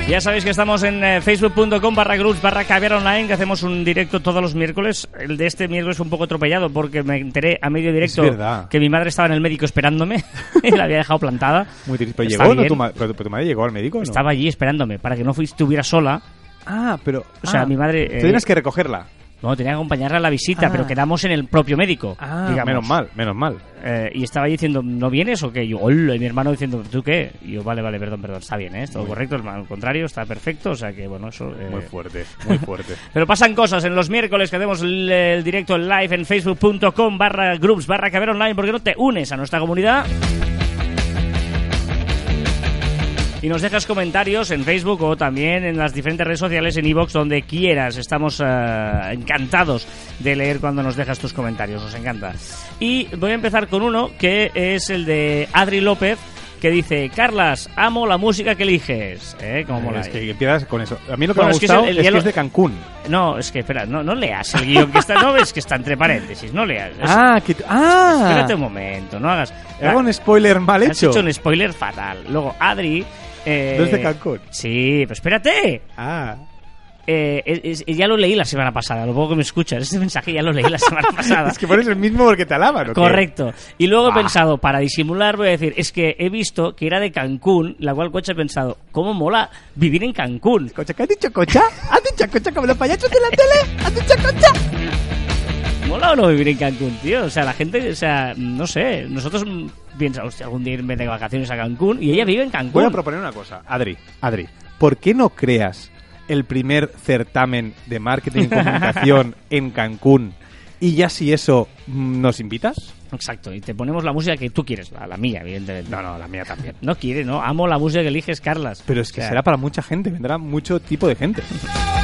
Ya sabéis que estamos en eh, facebook.com barra groups barra caviar online, que hacemos un directo todos los miércoles. El de este miércoles fue un poco atropellado porque me enteré a medio directo Es verdad. que mi madre estaba en el médico esperándome y la había dejado plantada. Muy triste. Pero Está llegó, ¿no? bien. Tu, ma- pero, pero tu madre llegó al médico, ¿no? Estaba allí esperándome para que no fui- estuviera sola. Ah, pero... O sea, ah, mi madre, eh, Tú tienes que recogerla. No, tenía que acompañarla a la visita, Ah. pero quedamos en el propio médico. Ah, digamos. menos mal, menos mal. Eh, y estaba ahí diciendo, ¿no vienes o qué? Y yo, hola, y mi hermano diciendo, ¿tú qué? Y yo, vale, vale, perdón, perdón, está bien, ¿eh? Todo correcto, al contrario, está perfecto, o sea que, bueno, eso... eh, Muy fuerte, muy fuerte. Pero pasan cosas en los miércoles que hacemos el, el directo en live en facebook.com barra groups barra caber online porque no te unes a nuestra comunidad. Y nos dejas comentarios en Facebook o también en las diferentes redes sociales, en iVoox, donde quieras. Estamos eh, encantados de leer cuando nos dejas tus comentarios, nos encanta. Y voy a empezar con uno que es el de Adri López, que dice, Carlas, amo la música que eliges. ¿Eh? ¿Cómo mola? es que empiezas con eso. A mí lo que Bueno, me ha es que es gustado el- el es, que es de Cancún. No, es que espera, no, no leas el guion que está, no ves que está entre paréntesis, no leas. Ah, que... ¡Ah! Espérate un momento, no hagas. Hago un spoiler mal Has hecho. hecho un spoiler fatal. Luego, Adri. Eh, ¿No es de Cancún? Sí, pero espérate. Ah. Eh, es- es- ya lo leí la semana pasada, lo poco que me escuchas. Este mensaje ya lo leí la semana pasada. Es que pones el mismo porque te alaban, ¿o qué? Correcto. Y luego he Bah. pensado, para disimular, voy a decir, es que he visto que era de Cancún, la cual coche he pensado, ¿cómo mola vivir en Cancún? Cocha, ¿qué has dicho, Cocha? ¿Has dicho, Cocha, como los payasos de la tele? ¿Has dicho, Cocha? ¿Mola o no vivir en Cancún, tío? O sea, la gente, o sea, no sé, nosotros piensamos, hostia, algún día irme de vacaciones a Cancún y ella vive en Voy a Cancún. proponer una cosa. Adri, Adri, ¿por qué no creas el primer certamen de marketing y comunicación en Cancún y ya si eso mm, nos invitas? Exacto, y te ponemos la música que tú quieres, la, la mía, evidentemente. No, no, la mía también. No quiere, ¿no? Amo la música que eliges, Carlas. Pero es que O sea, será para mucha gente, vendrá mucho tipo de gente.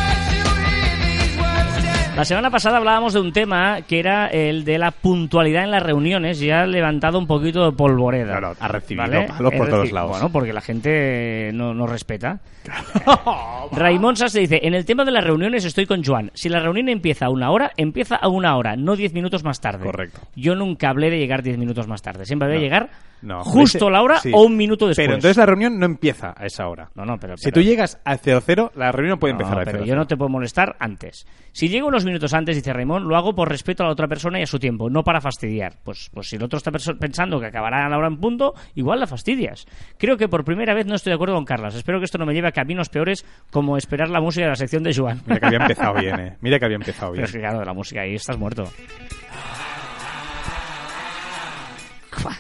La semana pasada hablábamos de un tema que era el de la puntualidad en las reuniones y ha levantado un poquito de polvoreda. Claro, ha recibido ¿vale? palos por todos lados. Bueno, porque la gente no, no respeta. Raimón Sase dice, en el tema de las reuniones estoy con Joan. Si la reunión empieza a una hora, empieza a una hora, no diez minutos más tarde. Correcto. Yo nunca hablé de llegar diez minutos más tarde. Siempre de No. llegar No, justo a la hora sí. o un minuto después. Pero entonces la reunión no empieza a esa hora. No, no, pero... Si pero- tú llegas al 00, la reunión puede No, empezar al pero 00. yo no te puedo molestar antes. Si llego unos minutos antes, dice Raymond, lo hago por respeto a la otra persona y a su tiempo, no para fastidiar. Pues, pues si el otro está pensando que acabará a la hora en punto, igual la fastidias. Creo que por primera vez no estoy de acuerdo con Carlas. Espero que esto no me lleve a caminos peores como esperar la música de la sección de Joan. Mira que había empezado bien, eh. Mira que había empezado Pero bien. es que claro, de la música ahí estás muerto.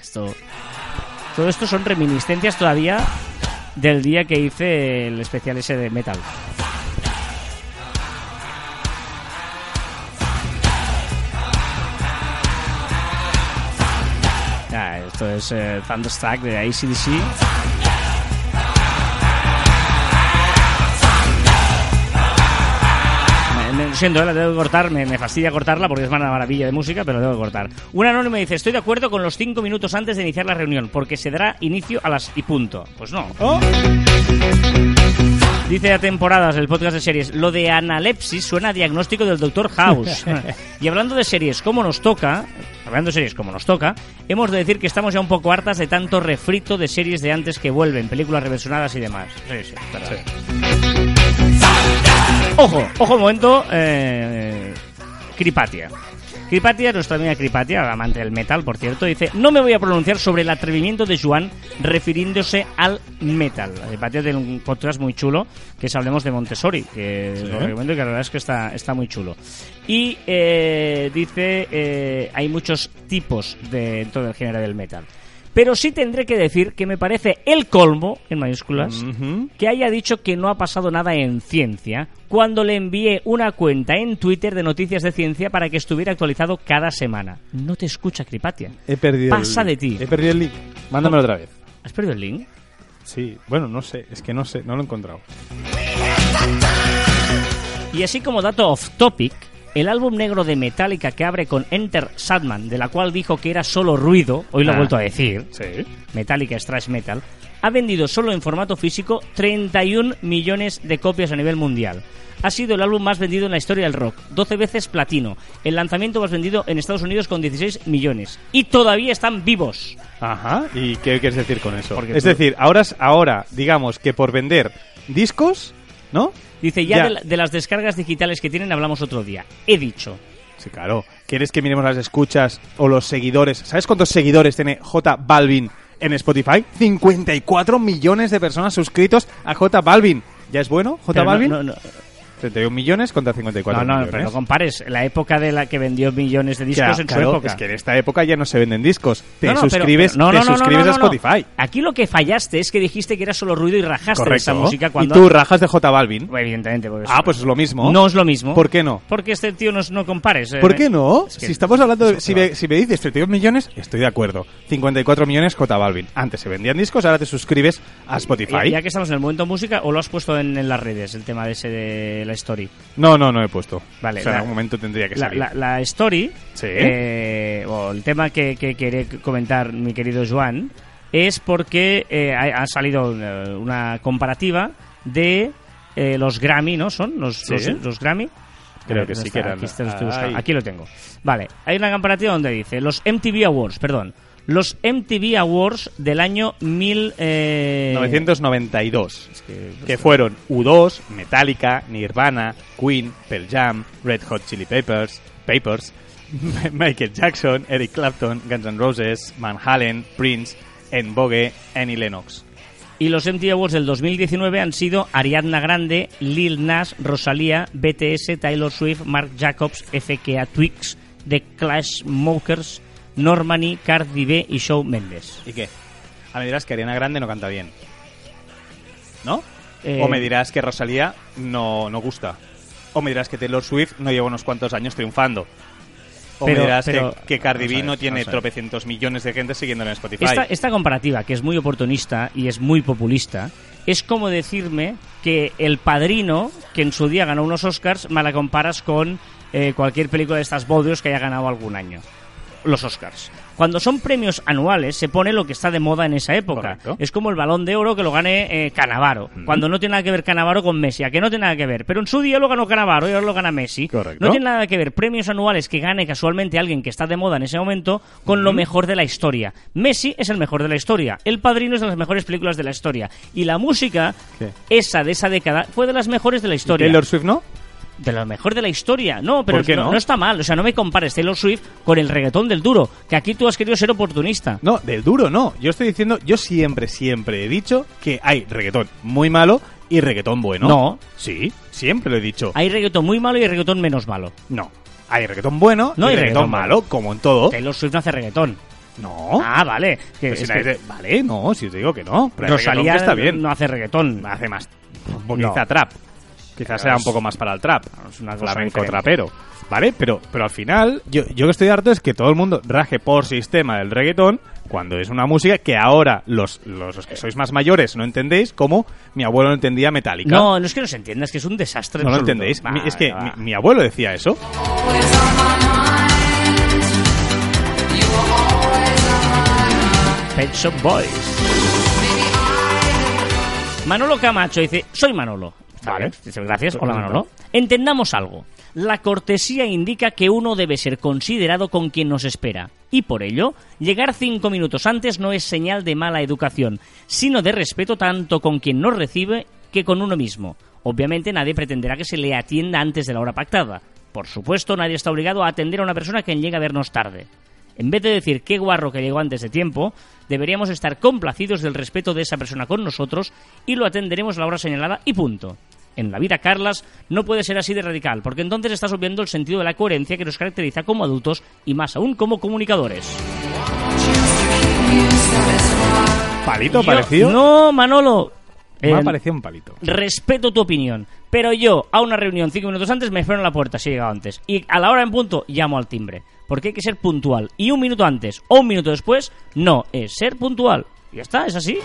Esto... Todo esto son reminiscencias todavía del día que hice el especial ese de metal. Ah, esto es eh, Thunderstruck de ACDC. Lo siento, eh, la tengo que cortar, me, me fastidia cortarla porque es una maravilla de música, pero la tengo que cortar. Un anónimo dice, estoy de acuerdo con los cinco minutos antes de iniciar la reunión, porque se dará inicio a las y punto. Pues no. Oh, Dice a temporadas el podcast de series, lo de analepsis suena a diagnóstico del Dr. House. y hablando de series como nos toca, hablando de series como nos toca, hemos de decir que estamos ya un poco hartas de tanto refrito de series de antes que vuelven, películas reversionadas y demás. Sí, sí. Ojo, ojo un momento, eh, Cripatia. Cripatia, nuestra amiga Cripatia, amante del metal, por cierto, dice, no me voy a pronunciar sobre el atrevimiento de Juan refiriéndose al metal. Cripatia tiene un podcast muy chulo, que es Hablemos de Montessori, que lo recomiendo y que la verdad es que está, está muy chulo. Y eh, dice, eh, hay muchos tipos de, dentro del género del metal. Pero sí tendré que decir que me parece el colmo, en mayúsculas, que haya dicho que no ha pasado nada en ciencia cuando le envié una cuenta en Twitter de noticias de ciencia para que estuviera actualizado cada semana. No te escucha, Cripatia. He perdido Pasa el de ti. He perdido el link. Mándamelo otra vez. ¿Has perdido el link? Sí, bueno, no sé. Es que no sé. No lo he encontrado. Y así como dato off topic, el álbum negro de Metallica que abre con Enter Sadman, de la cual dijo que era solo ruido, hoy lo ha Ah. vuelto a decir, Sí. Metallica es thrash metal, ha vendido solo en formato físico 31 millones de copias a nivel mundial. Ha sido el álbum más vendido en la historia del rock, 12 veces platino. El lanzamiento más vendido en Estados Unidos con 16 millones. Y todavía están vivos. Ajá. ¿Y qué quieres decir con eso? Porque es tú- decir, ahora, ahora, digamos que por vender discos, ¿no? Dice, ya, Ya. De, la- de las descargas digitales que tienen hablamos otro día. He dicho. Sí, claro. ¿Quieres que miremos las escuchas o los seguidores? ¿Sabes cuántos seguidores tiene J Balvin en Spotify? 54 millones de personas suscritos a J Balvin. ¿Ya es bueno, J Pero no- Balvin? no- no- 31 millones contra 54 No, no, millones. pero no compares la época de la que vendió millones de discos Ya, en su claro, época. Es que en esta época ya no se venden discos. Te No, no, pero- suscribes, pero- no, te suscribes a. Spotify. Aquí lo que fallaste es que dijiste que era solo ruido y rajaste de Correcto. esa música cuando... Y tú rajas de J Balvin. Bueno, Evidentemente. porque Ah, pues es lo mismo. No es lo mismo. ¿Por qué no? Porque este tío no, no compares. eh, ¿Por qué no? es que- si estamos hablando de. Si me, si me dices 32 millones, estoy de acuerdo. 54 millones J Balvin. Antes se vendían discos, ahora te suscribes a Spotify. Ya, ya que estamos en el momento música, ¿o lo has puesto en, en las redes, el tema de ese de la story? No, no, no he puesto. Vale, O sea, la- en algún momento tendría que La, salir. la- la story, Sí. eh, o el tema que, que quiere comentar mi querido Joan, es porque eh, ha, ha salido eh, una comparativa de eh, los Grammy, ¿no? ¿Son los, Sí. los, los Grammy? Creo ver, que ¿dónde sí está? que eran. Estoy buscando. Aquí lo tengo. Vale, hay una comparativa donde dice los MTV Awards, perdón, los MTV Awards del año 1000... eh, 992. es que- Que fueron U2, Metallica, Nirvana, Queen, Pearl Jam, Red Hot Chili Peppers, Papers, Michael Jackson, Eric Clapton, Guns N' Roses, Van Halen, Prince, En Vogue, Annie Lennox. Y los MTV Awards del 2019 han sido Ariadna Grande, Lil Nas, Rosalía, BTS, Taylor Swift, Mark Jacobs, FKA Twigs, The Clash Smokers, Normani, Cardi B y Shawn Mendes. ¿Y qué? Ah, me dirás que Ariana Grande no canta bien. ¿No? Eh, O me dirás que Rosalía no, no gusta. O me dirás que Taylor Swift no lleva unos cuantos años triunfando. O Pero- me dirás pero- que, que Cardi B no tiene ver. tropecientos millones de gente siguiéndola en Spotify. Esta, esta comparativa, que es muy oportunista y es muy populista, es como decirme que El Padrino, que en su día ganó unos Oscars, me la comparas con eh, cualquier película de estas bodios que haya ganado algún año. Los Oscars. Cuando son premios anuales, se pone lo que está de moda en esa época. Correcto. Es como el balón de oro que lo gane eh, Canavaro. Cuando no tiene nada que ver Canavaro con Messi. A que no tiene nada que ver. Pero en su día lo ganó Canavaro y ahora lo gana Messi. Correcto. No tiene nada que ver premios anuales que gane casualmente alguien que está de moda en ese momento con lo mejor de la historia. Messi es el mejor de la historia. El Padrino es de las mejores películas de la historia. Y la música, ¿Qué? esa de esa década, fue de las mejores de la historia. Taylor Swift no. De lo mejor de la historia. No, pero ¿Por qué no, no? no está mal. O sea, no me compares Taylor Swift con el reggaetón del duro. Que aquí tú has querido ser oportunista. No, del duro no. Yo estoy diciendo, yo siempre, siempre he dicho que hay reggaetón muy malo y reggaetón bueno. No. Sí, siempre lo he dicho. Hay reggaetón muy malo y reggaetón menos malo. No. Hay reggaetón bueno No y hay reggaetón reggaetón malo, como en todo. Taylor Swift no hace reggaetón. No. Ah, vale. Que, Pues si que Vale, no, si te digo que no. Pero Rosalía que está bien. no hace reggaetón. Hace más. Porque No. quizá trap. Quizás sea un poco más para el trap. es una cosa Flamenco diferente. trapero. ¿Vale? Pero, pero al final, yo, yo que estoy harto es que todo el mundo raje por sistema del reggaetón cuando es una música que ahora los, los, los que sois más mayores no entendéis como mi abuelo no entendía Metallica. No, no es que no se entienda, es que es un desastre. No lo entendéis. Mi- es que mi, mi abuelo decía eso. Pet Shop Boys. Manolo Camacho dice, soy Manolo. Está Vale. bien, Gracias, hola Manolo. Entendamos algo. La cortesía indica que uno debe ser considerado con quien nos espera. Y por ello, llegar cinco minutos antes no es señal de mala educación, sino de respeto tanto con quien nos recibe que con uno mismo. Obviamente nadie pretenderá que se le atienda antes de la hora pactada. Por supuesto, nadie está obligado a atender a una persona que llega a vernos tarde. En vez de decir qué guarro que llegó antes de tiempo, deberíamos estar complacidos del respeto de esa persona con nosotros y lo atenderemos a la hora señalada y punto. En la vida, Carlas, no puede ser así de radical, porque entonces estás obviando el sentido de la coherencia que nos caracteriza como adultos y más aún como comunicadores. ¿Palito Yo- parecido? No, Manolo. Me ha Eh, parecido un palito. Respeto tu opinión, pero yo a una reunión cinco minutos antes me espero en la puerta si he llegado antes. Y a la hora en punto llamo al timbre. Porque hay que ser puntual. Y un minuto antes o un minuto después no es ser puntual. Y ya está, es así.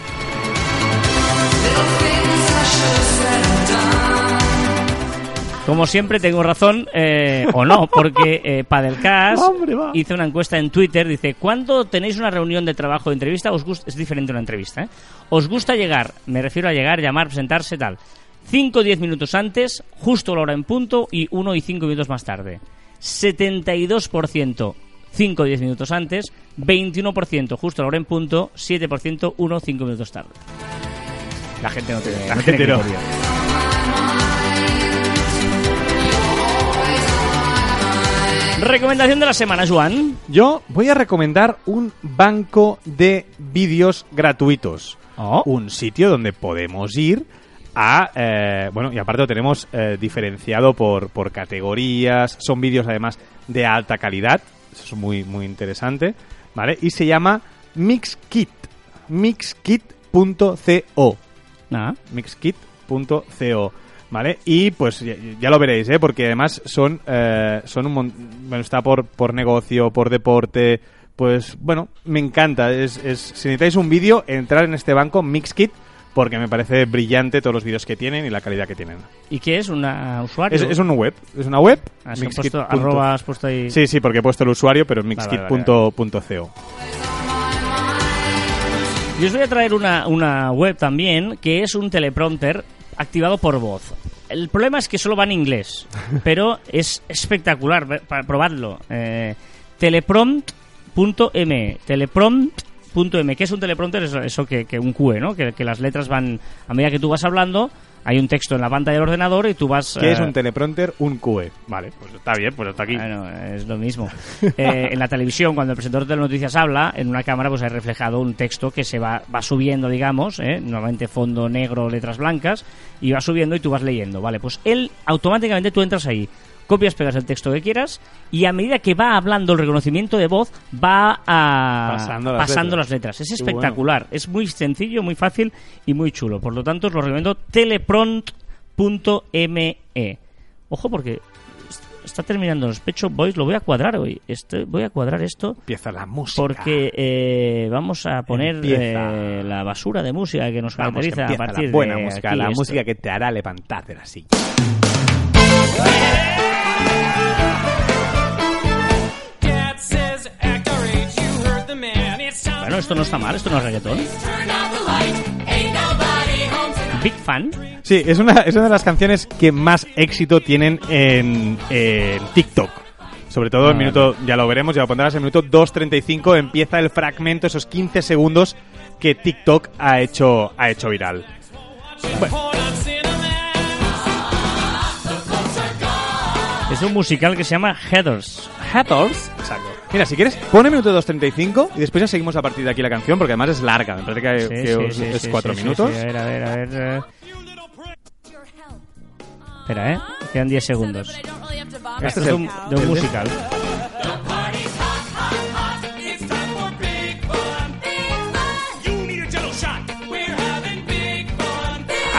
Como siempre tengo razón, eh, o no, porque eh, Padelcast hizo una encuesta en Twitter, dice, ¿cuándo tenéis una reunión de trabajo de entrevista? Os gusta, es diferente una entrevista, ¿eh? ¿Os gusta llegar? Me refiero a llegar, llamar, presentarse, tal. 5 o 10 minutos antes, justo a la hora en punto, y 1 y 5 minutos más tarde. 72% 5 o 10 minutos antes, 21% justo a la hora en punto, 7% 1 o 5 minutos tarde. La gente no tiene, La no tiene gente no. criterio. Recomendación de la semana, Joan. Yo voy a recomendar un banco de vídeos gratuitos. Oh. Un sitio donde podemos ir a... eh, bueno, y aparte lo tenemos eh, diferenciado por, por categorías. Son vídeos además de alta calidad. Eso es muy, muy interesante. ¿Vale? Y se llama Mixkit. Mixkit.co. Ah, mixkit.co. ¿Vale? Y pues ya, ya lo veréis, ¿eh? Porque además son, eh, son un mon- Bueno, está por, por negocio, por deporte. Pues bueno, me encanta. Es, es, si necesitáis un vídeo, entrar en este banco, Mixkit, porque me parece brillante todos los vídeos que tienen y la calidad que tienen. ¿Y qué es? ¿Un usuario? Es, es una web, es una web. Ah, puesto, arroba, has puesto ahí... Sí, sí, porque he puesto el usuario, pero Vale, vale, mixkit.co. Yo os voy a traer una, una web también que es un teleprompter activado por voz. El problema es que solo va en inglés, pero es espectacular. ve- pa- Probadlo. Eh, teleprompt.me. Teleprompt.me. ¿Qué es un teleprompter? Eso, eso que, que un QE, ¿no? Que, que las letras van. A medida que tú vas hablando, hay un texto en la pantalla del ordenador y tú vas. ¿Qué es eh, un teleprompter? Un QE. Vale, pues está bien, pues está aquí. bueno, es lo mismo. Eh, en la televisión, cuando el presentador de las noticias habla, en una cámara pues hay reflejado un texto que se va, va subiendo, digamos, ¿eh? normalmente fondo negro, letras blancas, y va subiendo y tú vas leyendo, ¿vale? Pues él, automáticamente tú entras ahí, copias, pegas el texto que quieras, y a medida que va hablando el reconocimiento de voz, va a, Pasando las pasando letras. las letras. Es espectacular, es muy sencillo, muy fácil y muy chulo. Por lo tanto, os lo recomiendo teleprompt.me. Ojo porque está terminando los Pet Shop Boys, lo voy a cuadrar hoy. Este, voy a cuadrar esto Empieza la música. porque eh, vamos a poner eh, la basura de música que nos Vamos, que caracteriza a empieza partir la buena de música, aquí, la esto. música que te hará levantar de la silla. Esto no está mal, esto no es reggaetón. Big fan. Sí, es una, es una de las canciones que más éxito tienen en, en TikTok. Sobre todo el minuto, ya lo veremos, ya lo pondrás, el minuto 2.35 empieza el fragmento, esos 15 segundos que TikTok ha hecho, ha hecho viral. Es un musical que se llama Heathers. Heathers. Exacto. Mira, si quieres, pone minuto 2.35 y después ya seguimos a partir de aquí la canción porque además es larga, me parece que, Sí, que sí, es, sí, es sí, minutos. A ver, a ver, a ver. eh. Espera, ¿eh? Quedan 10 segundos. Este Esto es el- un, de un musical.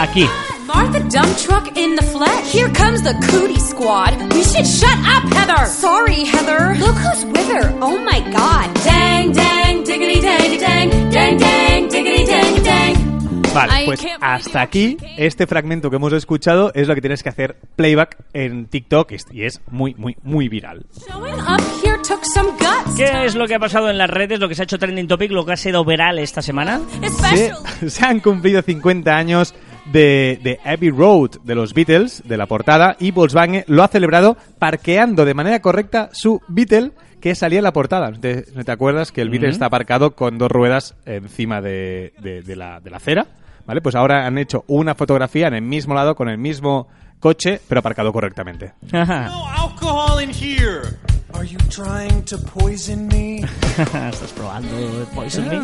It's time for big fun. You need a jello shot. We're having big fun. Aquí. Martha Dump Truck in the flesh. Here comes the cootie squad. We should shut up, Heather. Sorry, Heather. Look who's with her. Oh my god. Dang, dang, diggity, dang, dang, dang, dang, diggity, dang, dang. Vale, pues hasta aquí, este fragmento que hemos escuchado es lo que tienes que hacer playback en TikTok y es muy, muy, muy viral. Showing up here took some guts. ¿Qué es lo que ha pasado en las redes, lo que se ha hecho trending topic, lo que ha sido viral esta semana? Se, se han cumplido 50 años de, de Abbey Road de los Beatles, de la portada, y Volkswagen lo ha celebrado parqueando de manera correcta su Beatle que salía en la portada. ¿No te, no te acuerdas que el Beatle Ujú. está aparcado con dos ruedas encima de, de- de la, de la acera? ¿Vale? Pues ahora han hecho una fotografía en el mismo lado, con el mismo coche, pero aparcado correctamente. Ajá. No alcohol in here. Are you trying to poison me? Estás probando Poison Me.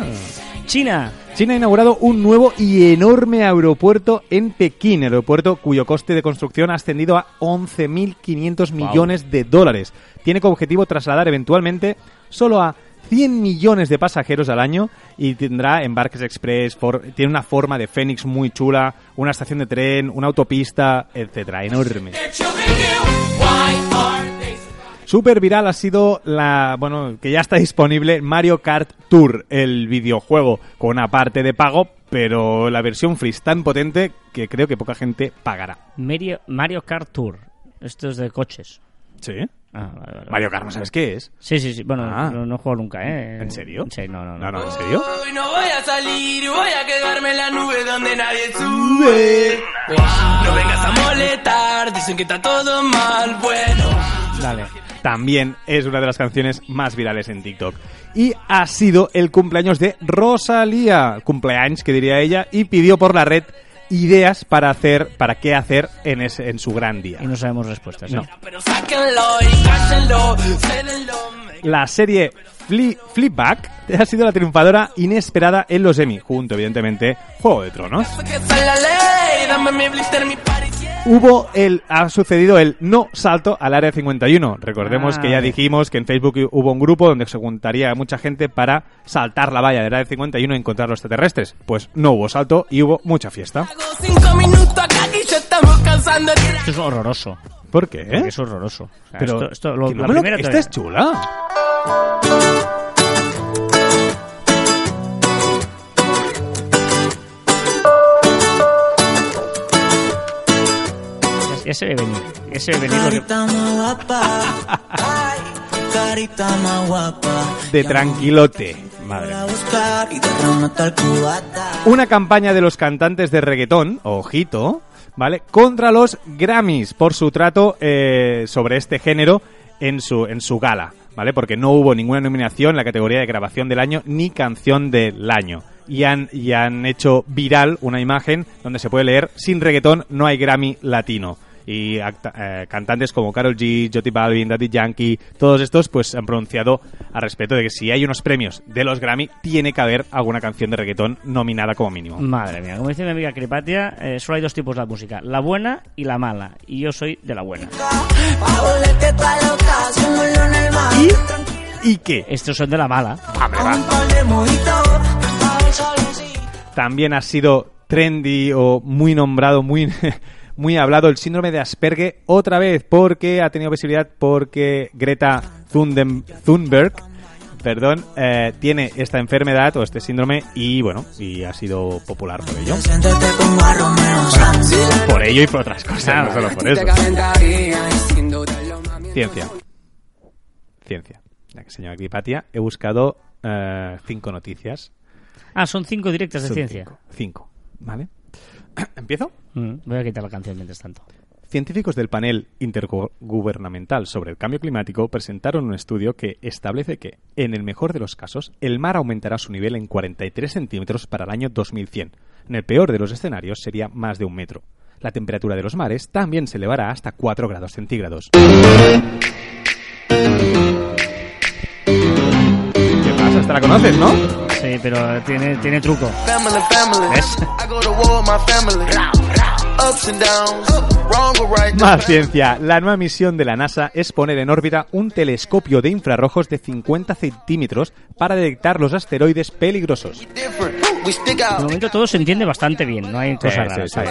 China. China ha inaugurado un nuevo y enorme aeropuerto en Pekín, aeropuerto cuyo coste de construcción ha ascendido a 11.500 Wow. millones de dólares. Tiene como objetivo trasladar eventualmente solo a 100 millones de pasajeros al año y tendrá embarques express, for- tiene una forma de Fénix muy chula, una estación de tren, una autopista, etcétera, enorme. Super viral ha sido la, bueno, que ya está disponible Mario Kart Tour, el videojuego con una parte de pago, pero la versión free es tan potente que creo que poca gente pagará. Mario, Mario Kart Tour. Esto es de coches. ¿Sí? Ah, vale, vale. Mario Kart, ¿no sabes qué es? Sí, sí, sí. Bueno, Ah. no, no juego nunca, ¿eh? ¿En serio? Sí, no, no, no. No, no, ¿en serio? Hoy no voy a salir, voy a quedarme en la nube donde nadie sube. No vengas a molestar, dicen que está todo mal, bueno. Dale. También es una de las canciones más virales en TikTok. Y ha sido el cumpleaños de Rosalía, cumpleaños que diría ella, y pidió por la red ideas para hacer, para qué hacer en, ese, en su gran día. Y no sabemos respuestas, ¿eh? No. Pero sáquenlo y cállenlo, cédenlo. La serie Fli- Flipback ha sido la triunfadora inesperada en los Emmy, junto evidentemente Juego de Tronos. Hubo el ha sucedido el no salto al área 51. Recordemos Ah. que ya dijimos que en Facebook hubo un grupo donde se juntaría mucha gente para saltar la valla del área 51 y encontrar los extraterrestres. Pues no hubo salto y hubo mucha fiesta. Esto es horroroso. ¿Por qué? Porque es horroroso. O sea, Pero esto, esto- lo- que no la me lo- primera esta es chula. Ya, ya se ve venir. Ya se ve venir lo que- Carita más guapa, ay, carita más guapa. De tranquilote. Madre una campaña de los cantantes de reggaetón, ojito, ¿vale? Contra los Grammys por su trato eh, sobre este género en su, en su gala, ¿vale? Porque no hubo ninguna nominación en la categoría de grabación del año ni canción del año. Y han, y han hecho viral una imagen donde se puede leer sin reggaetón no hay Grammy latino. Y acta- eh, cantantes como Karol G, J Balvin, Daddy Yankee, todos estos pues han pronunciado al respecto de que si hay unos premios de los Grammy, tiene que haber alguna canción de reggaetón nominada como mínimo. Madre mía, como dice mi amiga Cripatia, eh, solo hay dos tipos de música, la buena y la mala. Y yo soy de la buena. Mar. ¿Y qué? Estos son de la mala. También ha sido trendy o muy nombrado, muy, muy hablado el síndrome de Asperger otra vez porque ha tenido visibilidad porque Greta Thunden- Thunberg perdón, eh, tiene esta enfermedad o este síndrome y bueno, y ha sido popular por ello. Por ello y por otras cosas, no solo por eso. Ciencia. Ciencia. Ya que señora Gripatia, he buscado eh, cinco noticias. Ah, son cinco directas de Son ciencia. Cinco, Cinco, ¿vale? ¿Empiezo? Mm, voy a quitar la canción mientras tanto. Científicos del panel intergubernamental sobre el cambio climático presentaron un estudio que establece que, en el mejor de los casos, el mar aumentará su nivel en 43 centímetros para el año 2100. En el peor de los escenarios sería más de un metro. La temperatura de los mares también se elevará hasta 4 grados centígrados. ¿Esta la conoces, no? Sí, pero tiene, tiene truco. Family, family. ¿Ves? I go to war with my family. Ups and downs, wrong or right. Más ciencia. La nueva misión de la NASA es poner en órbita un telescopio de infrarrojos de 50 centímetros para detectar los asteroides peligrosos. De momento todo se entiende bastante bien, no hay cosas Sí, raras. sí, sí,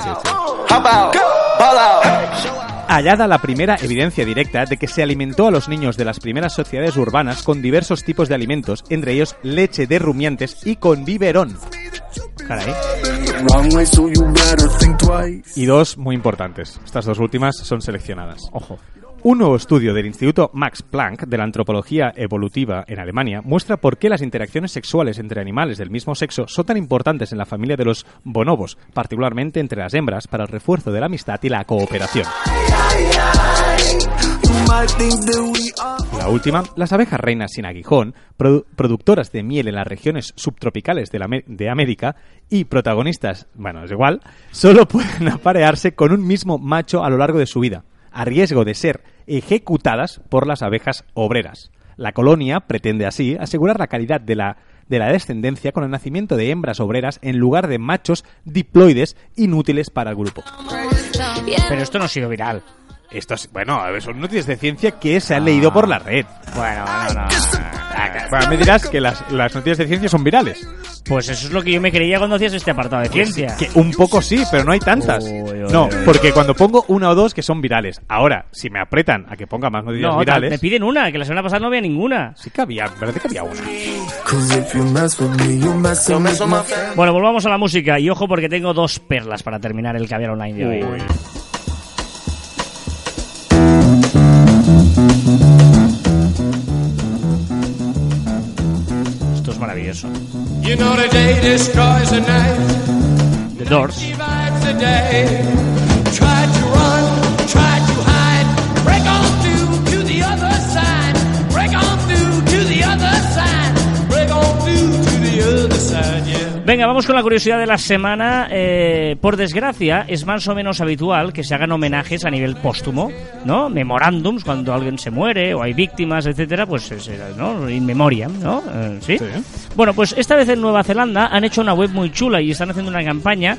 sí, Hallada la primera evidencia directa de que se alimentó a los niños de las primeras sociedades urbanas con diversos tipos de alimentos, entre ellos leche de rumiantes y con biberón. Caray. Y dos muy importantes. Estas dos últimas son seleccionadas. Ojo. Un nuevo estudio del Instituto Max Planck de la Antropología Evolutiva en Alemania muestra por qué las interacciones sexuales entre animales del mismo sexo son tan importantes en la familia de los bonobos, particularmente entre las hembras, para el refuerzo de la amistad y la cooperación. La última, las abejas reinas sin aguijón, produ- productoras de miel en las regiones subtropicales de, la de América y protagonistas, bueno, es igual, solo pueden aparearse con un mismo macho a lo largo de su vida, a riesgo de ser ejecutadas por las abejas obreras. La colonia pretende así asegurar la calidad de la, de la descendencia con el nacimiento de hembras obreras en lugar de machos diploides inútiles para el grupo. Pero esto no ha sido viral. Esto es, bueno, son noticias de ciencia que se han leído por la red. Bueno, no, no. Bueno, me dirás que las, las noticias de ciencia son virales. Pues eso es lo que yo me creía cuando hacías este apartado de ciencia. Que un poco sí, pero no hay tantas. Uy, uy, no, uy. porque cuando pongo una o dos que son virales. Ahora, si me apretan a que ponga más noticias No, virales. me piden una, que la semana pasada no había ninguna. Sí que había, parece que había una. Bueno, volvamos a la música y ojo porque tengo dos perlas para terminar el caviar online de hoy. Es maravilloso. You know the day destroys the night. The Doors. Venga, vamos con la curiosidad de la semana. Eh, por desgracia, es más o menos habitual que se hagan homenajes a nivel póstumo, ¿no? Memorándums, cuando alguien se muere o hay víctimas, etcétera, pues, es, ¿no? In memoriam, ¿no? Eh, ¿sí? Sí. Bueno, pues esta vez en Nueva Zelanda han hecho una web muy chula y están haciendo una campaña,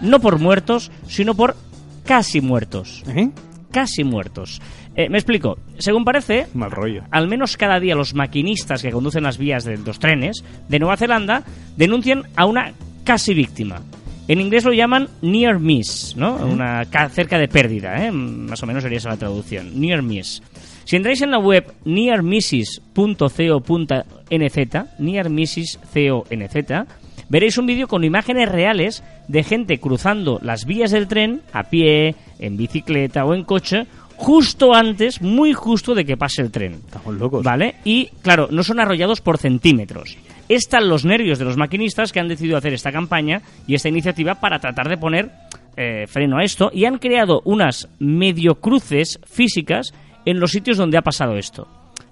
no por muertos, sino por casi muertos. ¿Eh? Casi muertos. Eh, me explico. Según parece, Mal rollo. al menos cada día los maquinistas que conducen las vías de los trenes de Nueva Zelanda denuncian a una casi víctima. En inglés lo llaman near miss, ¿no? Una ca- cerca de pérdida, ¿eh? Más o menos sería esa la traducción. Near miss. Si entráis en la web nearmisses.co.nz, nearmisses.co.nz, veréis un vídeo con imágenes reales de gente cruzando las vías del tren a pie, en bicicleta o en coche, justo antes, muy justo de que pase el tren. Estamos locos. ¿Vale? Y claro, no son arrollados por centímetros. Están los nervios de los maquinistas que han decidido hacer esta campaña y esta iniciativa para tratar de poner eh, freno a esto y han creado unas medio cruces físicas en los sitios donde ha pasado esto.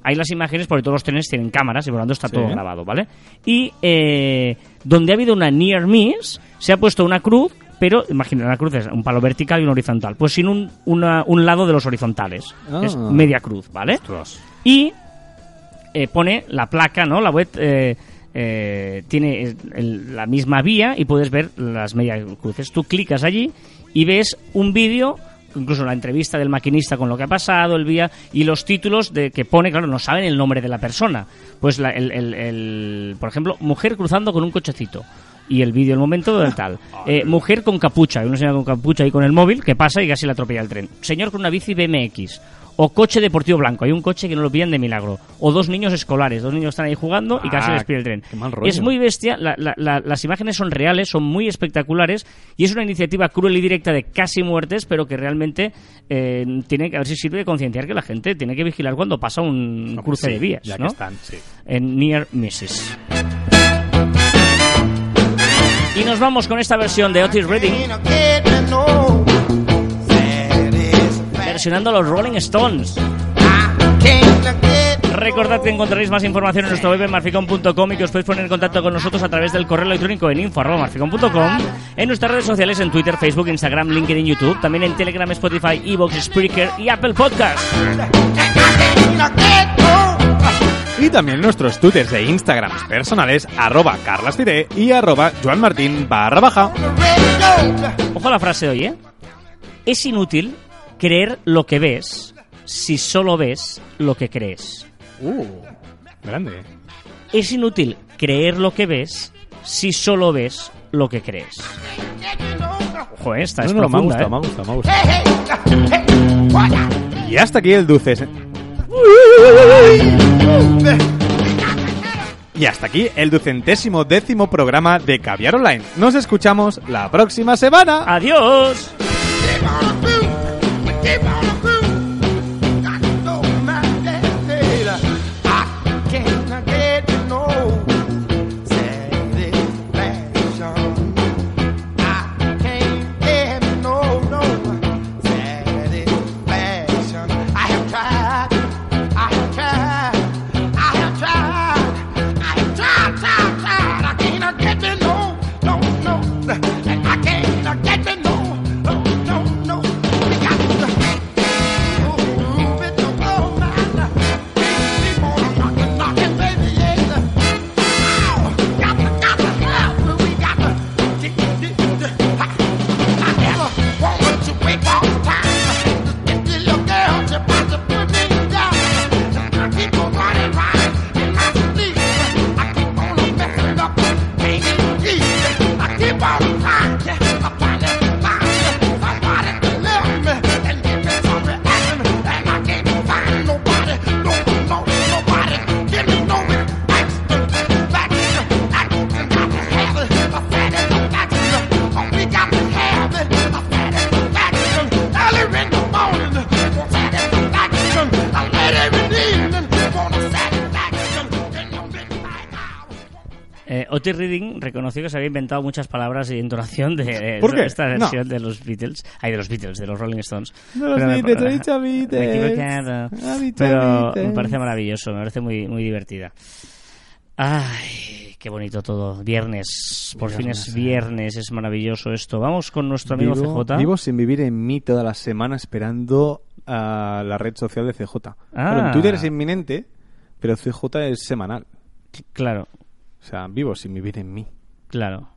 Hay las imágenes porque todos los trenes tienen cámaras y por lo tanto está Sí. todo grabado, ¿vale? Y eh, donde ha habido una near miss se ha puesto una cruz, pero imagina, una cruz es un palo vertical y un horizontal, pues sin un, una- un lado de los horizontales. Ah. Es media cruz, ¿vale? Ostras. y eh, pone la placa, ¿no? La web eh, eh, tiene el- la misma vía y puedes ver las medias cruces. Tú clicas allí y ves un vídeo, incluso la entrevista del maquinista con lo que ha pasado, el vía y los títulos de que pone, claro, no saben el nombre de la persona. Pues, la- el, el- el- por ejemplo, mujer cruzando con un cochecito. Y el vídeo, el momento del tal. Eh, mujer con capucha, una señora con capucha y con el móvil que pasa y casi la atropella el tren. Señor con una bici BMX. O coche deportivo blanco, hay un coche que no lo pillan de milagro. O dos niños escolares, dos niños están ahí jugando y casi Ah, les pilla el tren. qué mal rollo. Es muy bestia, la- la- la- las imágenes son reales, son muy espectaculares y es una iniciativa cruel y directa de casi muertes, pero que realmente eh, tiene que a ver si sirve de concienciar que la gente tiene que vigilar cuando pasa un Hombre, cruce sí, de vías, ya ¿no? que están, sí. En Near Misses. Y nos vamos con esta versión de Otis Redding versionando los Rolling Stones. Recordad que encontraréis más información en nuestro web en marficon.com y que os podéis poner en contacto con nosotros a través del correo electrónico en info.marficon.com, en nuestras redes sociales en Twitter, Facebook, Instagram, LinkedIn, YouTube, también en Telegram, Spotify, Evox, Spreaker y Apple Podcast. Y también nuestros twitters e instagrams personales, arroba carlasfide y arroba joanmartin barra baja. Ojo a la frase de hoy, ¿eh? Es inútil creer lo que ves si solo ves lo que crees. Uh, grande. Es inútil creer lo que ves si solo ves lo que crees. Ojo, ¿eh? esta es No, no, me ha profunda, gustado, ¿eh? me ha gustado, me ha gustado. Y hasta aquí el dulce. Y hasta aquí el ducentésimo décimo programa de Caviar Online. Nos escuchamos la próxima semana. ¡Adiós! Otis Reading reconoció que se había inventado muchas palabras y entonación de, de ¿Por qué? esta No. versión de los Beatles. Ay, de los Beatles, de los Rolling Stones. De los Pero me- Beatles, he dicho me he Beatles. equivocado. Ha dicho Pero Beatles. me parece maravilloso, me parece muy, muy divertida. Ay, qué bonito todo. Viernes, por fin es viernes, es maravilloso esto. Vamos con nuestro amigo Vivo, CJ. vivo sin vivir en mí toda la semana esperando a la red social de CJ. Ah. en Twitter es inminente, pero CJ es semanal. Claro, O sea, vivo sin vivir en mí. claro.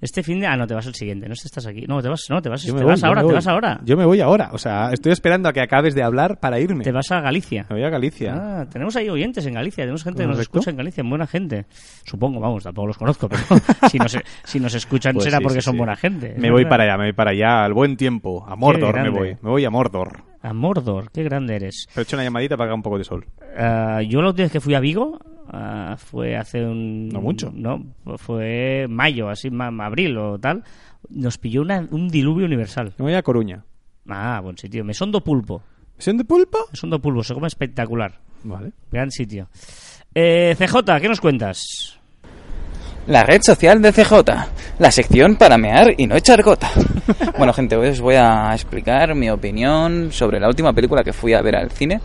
Este fin de... Ah, no, te vas el siguiente. No estás aquí. No, te vas, no, te vas, te me vas voy, yo ahora, te vas ahora. Yo me voy ahora. O sea, estoy esperando a que acabes de hablar para irme. Te vas a Galicia. Me voy a Galicia. Ah, tenemos ahí oyentes en Galicia, tenemos gente que nos escucha en Galicia, buena gente. Supongo, vamos, tampoco los conozco, pero si nos, si nos escuchan Pues será sí, porque sí, son sí. buena gente. Me voy verdad. para allá, me voy para allá, al buen tiempo. A Mordor me voy. Me voy a Mordor. A Mordor, qué grande eres. He hecho una llamadita para que haga un poco de sol. Ah, yo la última vez que fui a Vigo ah, fue hace un... No mucho. No, fue mayo, así, ma- abril o tal. Nos pilló una- un diluvio universal. Me voy a Coruña. Ah, buen sitio. Mesondo Pulpo. ¿Misión de pulpo? Mesondo Pulpo, se come espectacular. Vale. Gran sitio. Eh, CJ, ¿qué nos cuentas? La red social de CJ, la sección para mear y no echar gota. bueno, gente, hoy os voy a explicar mi opinión sobre la última película que fui a ver al cine.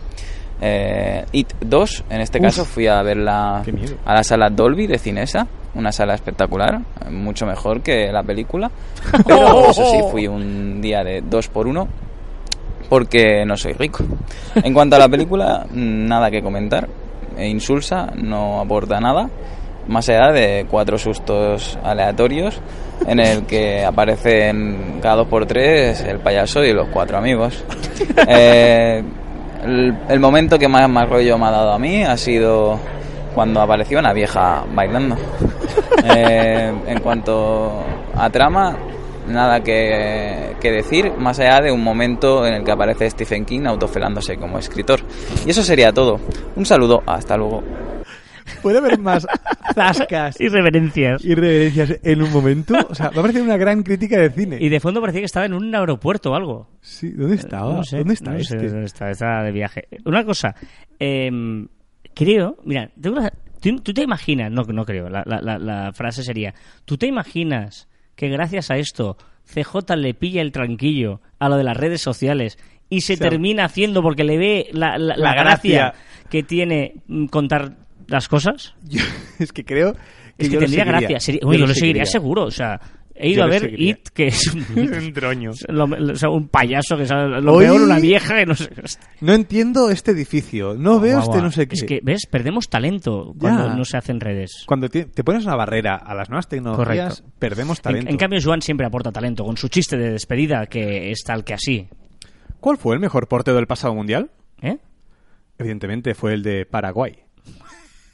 Eh, It 2, en este Uf. caso fui a verla a la sala Dolby de Cinesa, una sala espectacular, mucho mejor que la película. Pero eso sí, fui un día de 2 por 1 porque no soy rico. En cuanto a la película, nada que comentar. E insulsa, no aporta nada. Más allá de cuatro sustos aleatorios en el que aparecen cada dos por tres el payaso y los cuatro amigos. Eh, el, el momento que más mal rollo me ha dado a mí ha sido cuando apareció una vieja bailando. Eh, en cuanto a trama, nada que, que decir, más allá de un momento en el que aparece Stephen King autofelándose como escritor. Y eso sería todo. Un saludo, hasta luego. ¿Puede haber más zascas Y reverencias. y reverencias en un momento? O sea, me ha parecido una gran crítica de cine. Y de fondo parecía que estaba en un aeropuerto o algo. Sí, ¿dónde estaba? No sé, ¿Dónde está no sé este? dónde está, está de viaje. Una cosa, em, creo, mira, tengo una- ¿tú, tú te imaginas, no, no creo, la, la- la- la frase sería, ¿tú te imaginas que gracias a esto CJ le pilla el tranquillo a lo de las redes sociales y se O sea, termina haciendo porque le ve la, la- la la gracia, gracia. que tiene mm, contar las cosas? Yo- es que creo que Es que yo tendría gracia. Sería- Uy, yo, lo seguiría seguiría. seguro, o sea... He ido Yo a ver seguiría. It, que es un, Un lo- lo- o sea, un payaso que sale, lo Hoy- peor, una vieja que no sé. No entiendo este edificio. No veo Guau, este no sé qué. Es que, ¿ves? Perdemos talento cuando Ya. no se hacen redes. Cuando te, te pones una barrera a las nuevas tecnologías, Correcto. perdemos En, talento. en cambio, Joan siempre aporta talento con su chiste de despedida, que es tal que así. ¿Cuál fue el mejor porteo del pasado mundial? ¿Eh? Evidentemente fue el de Paraguay.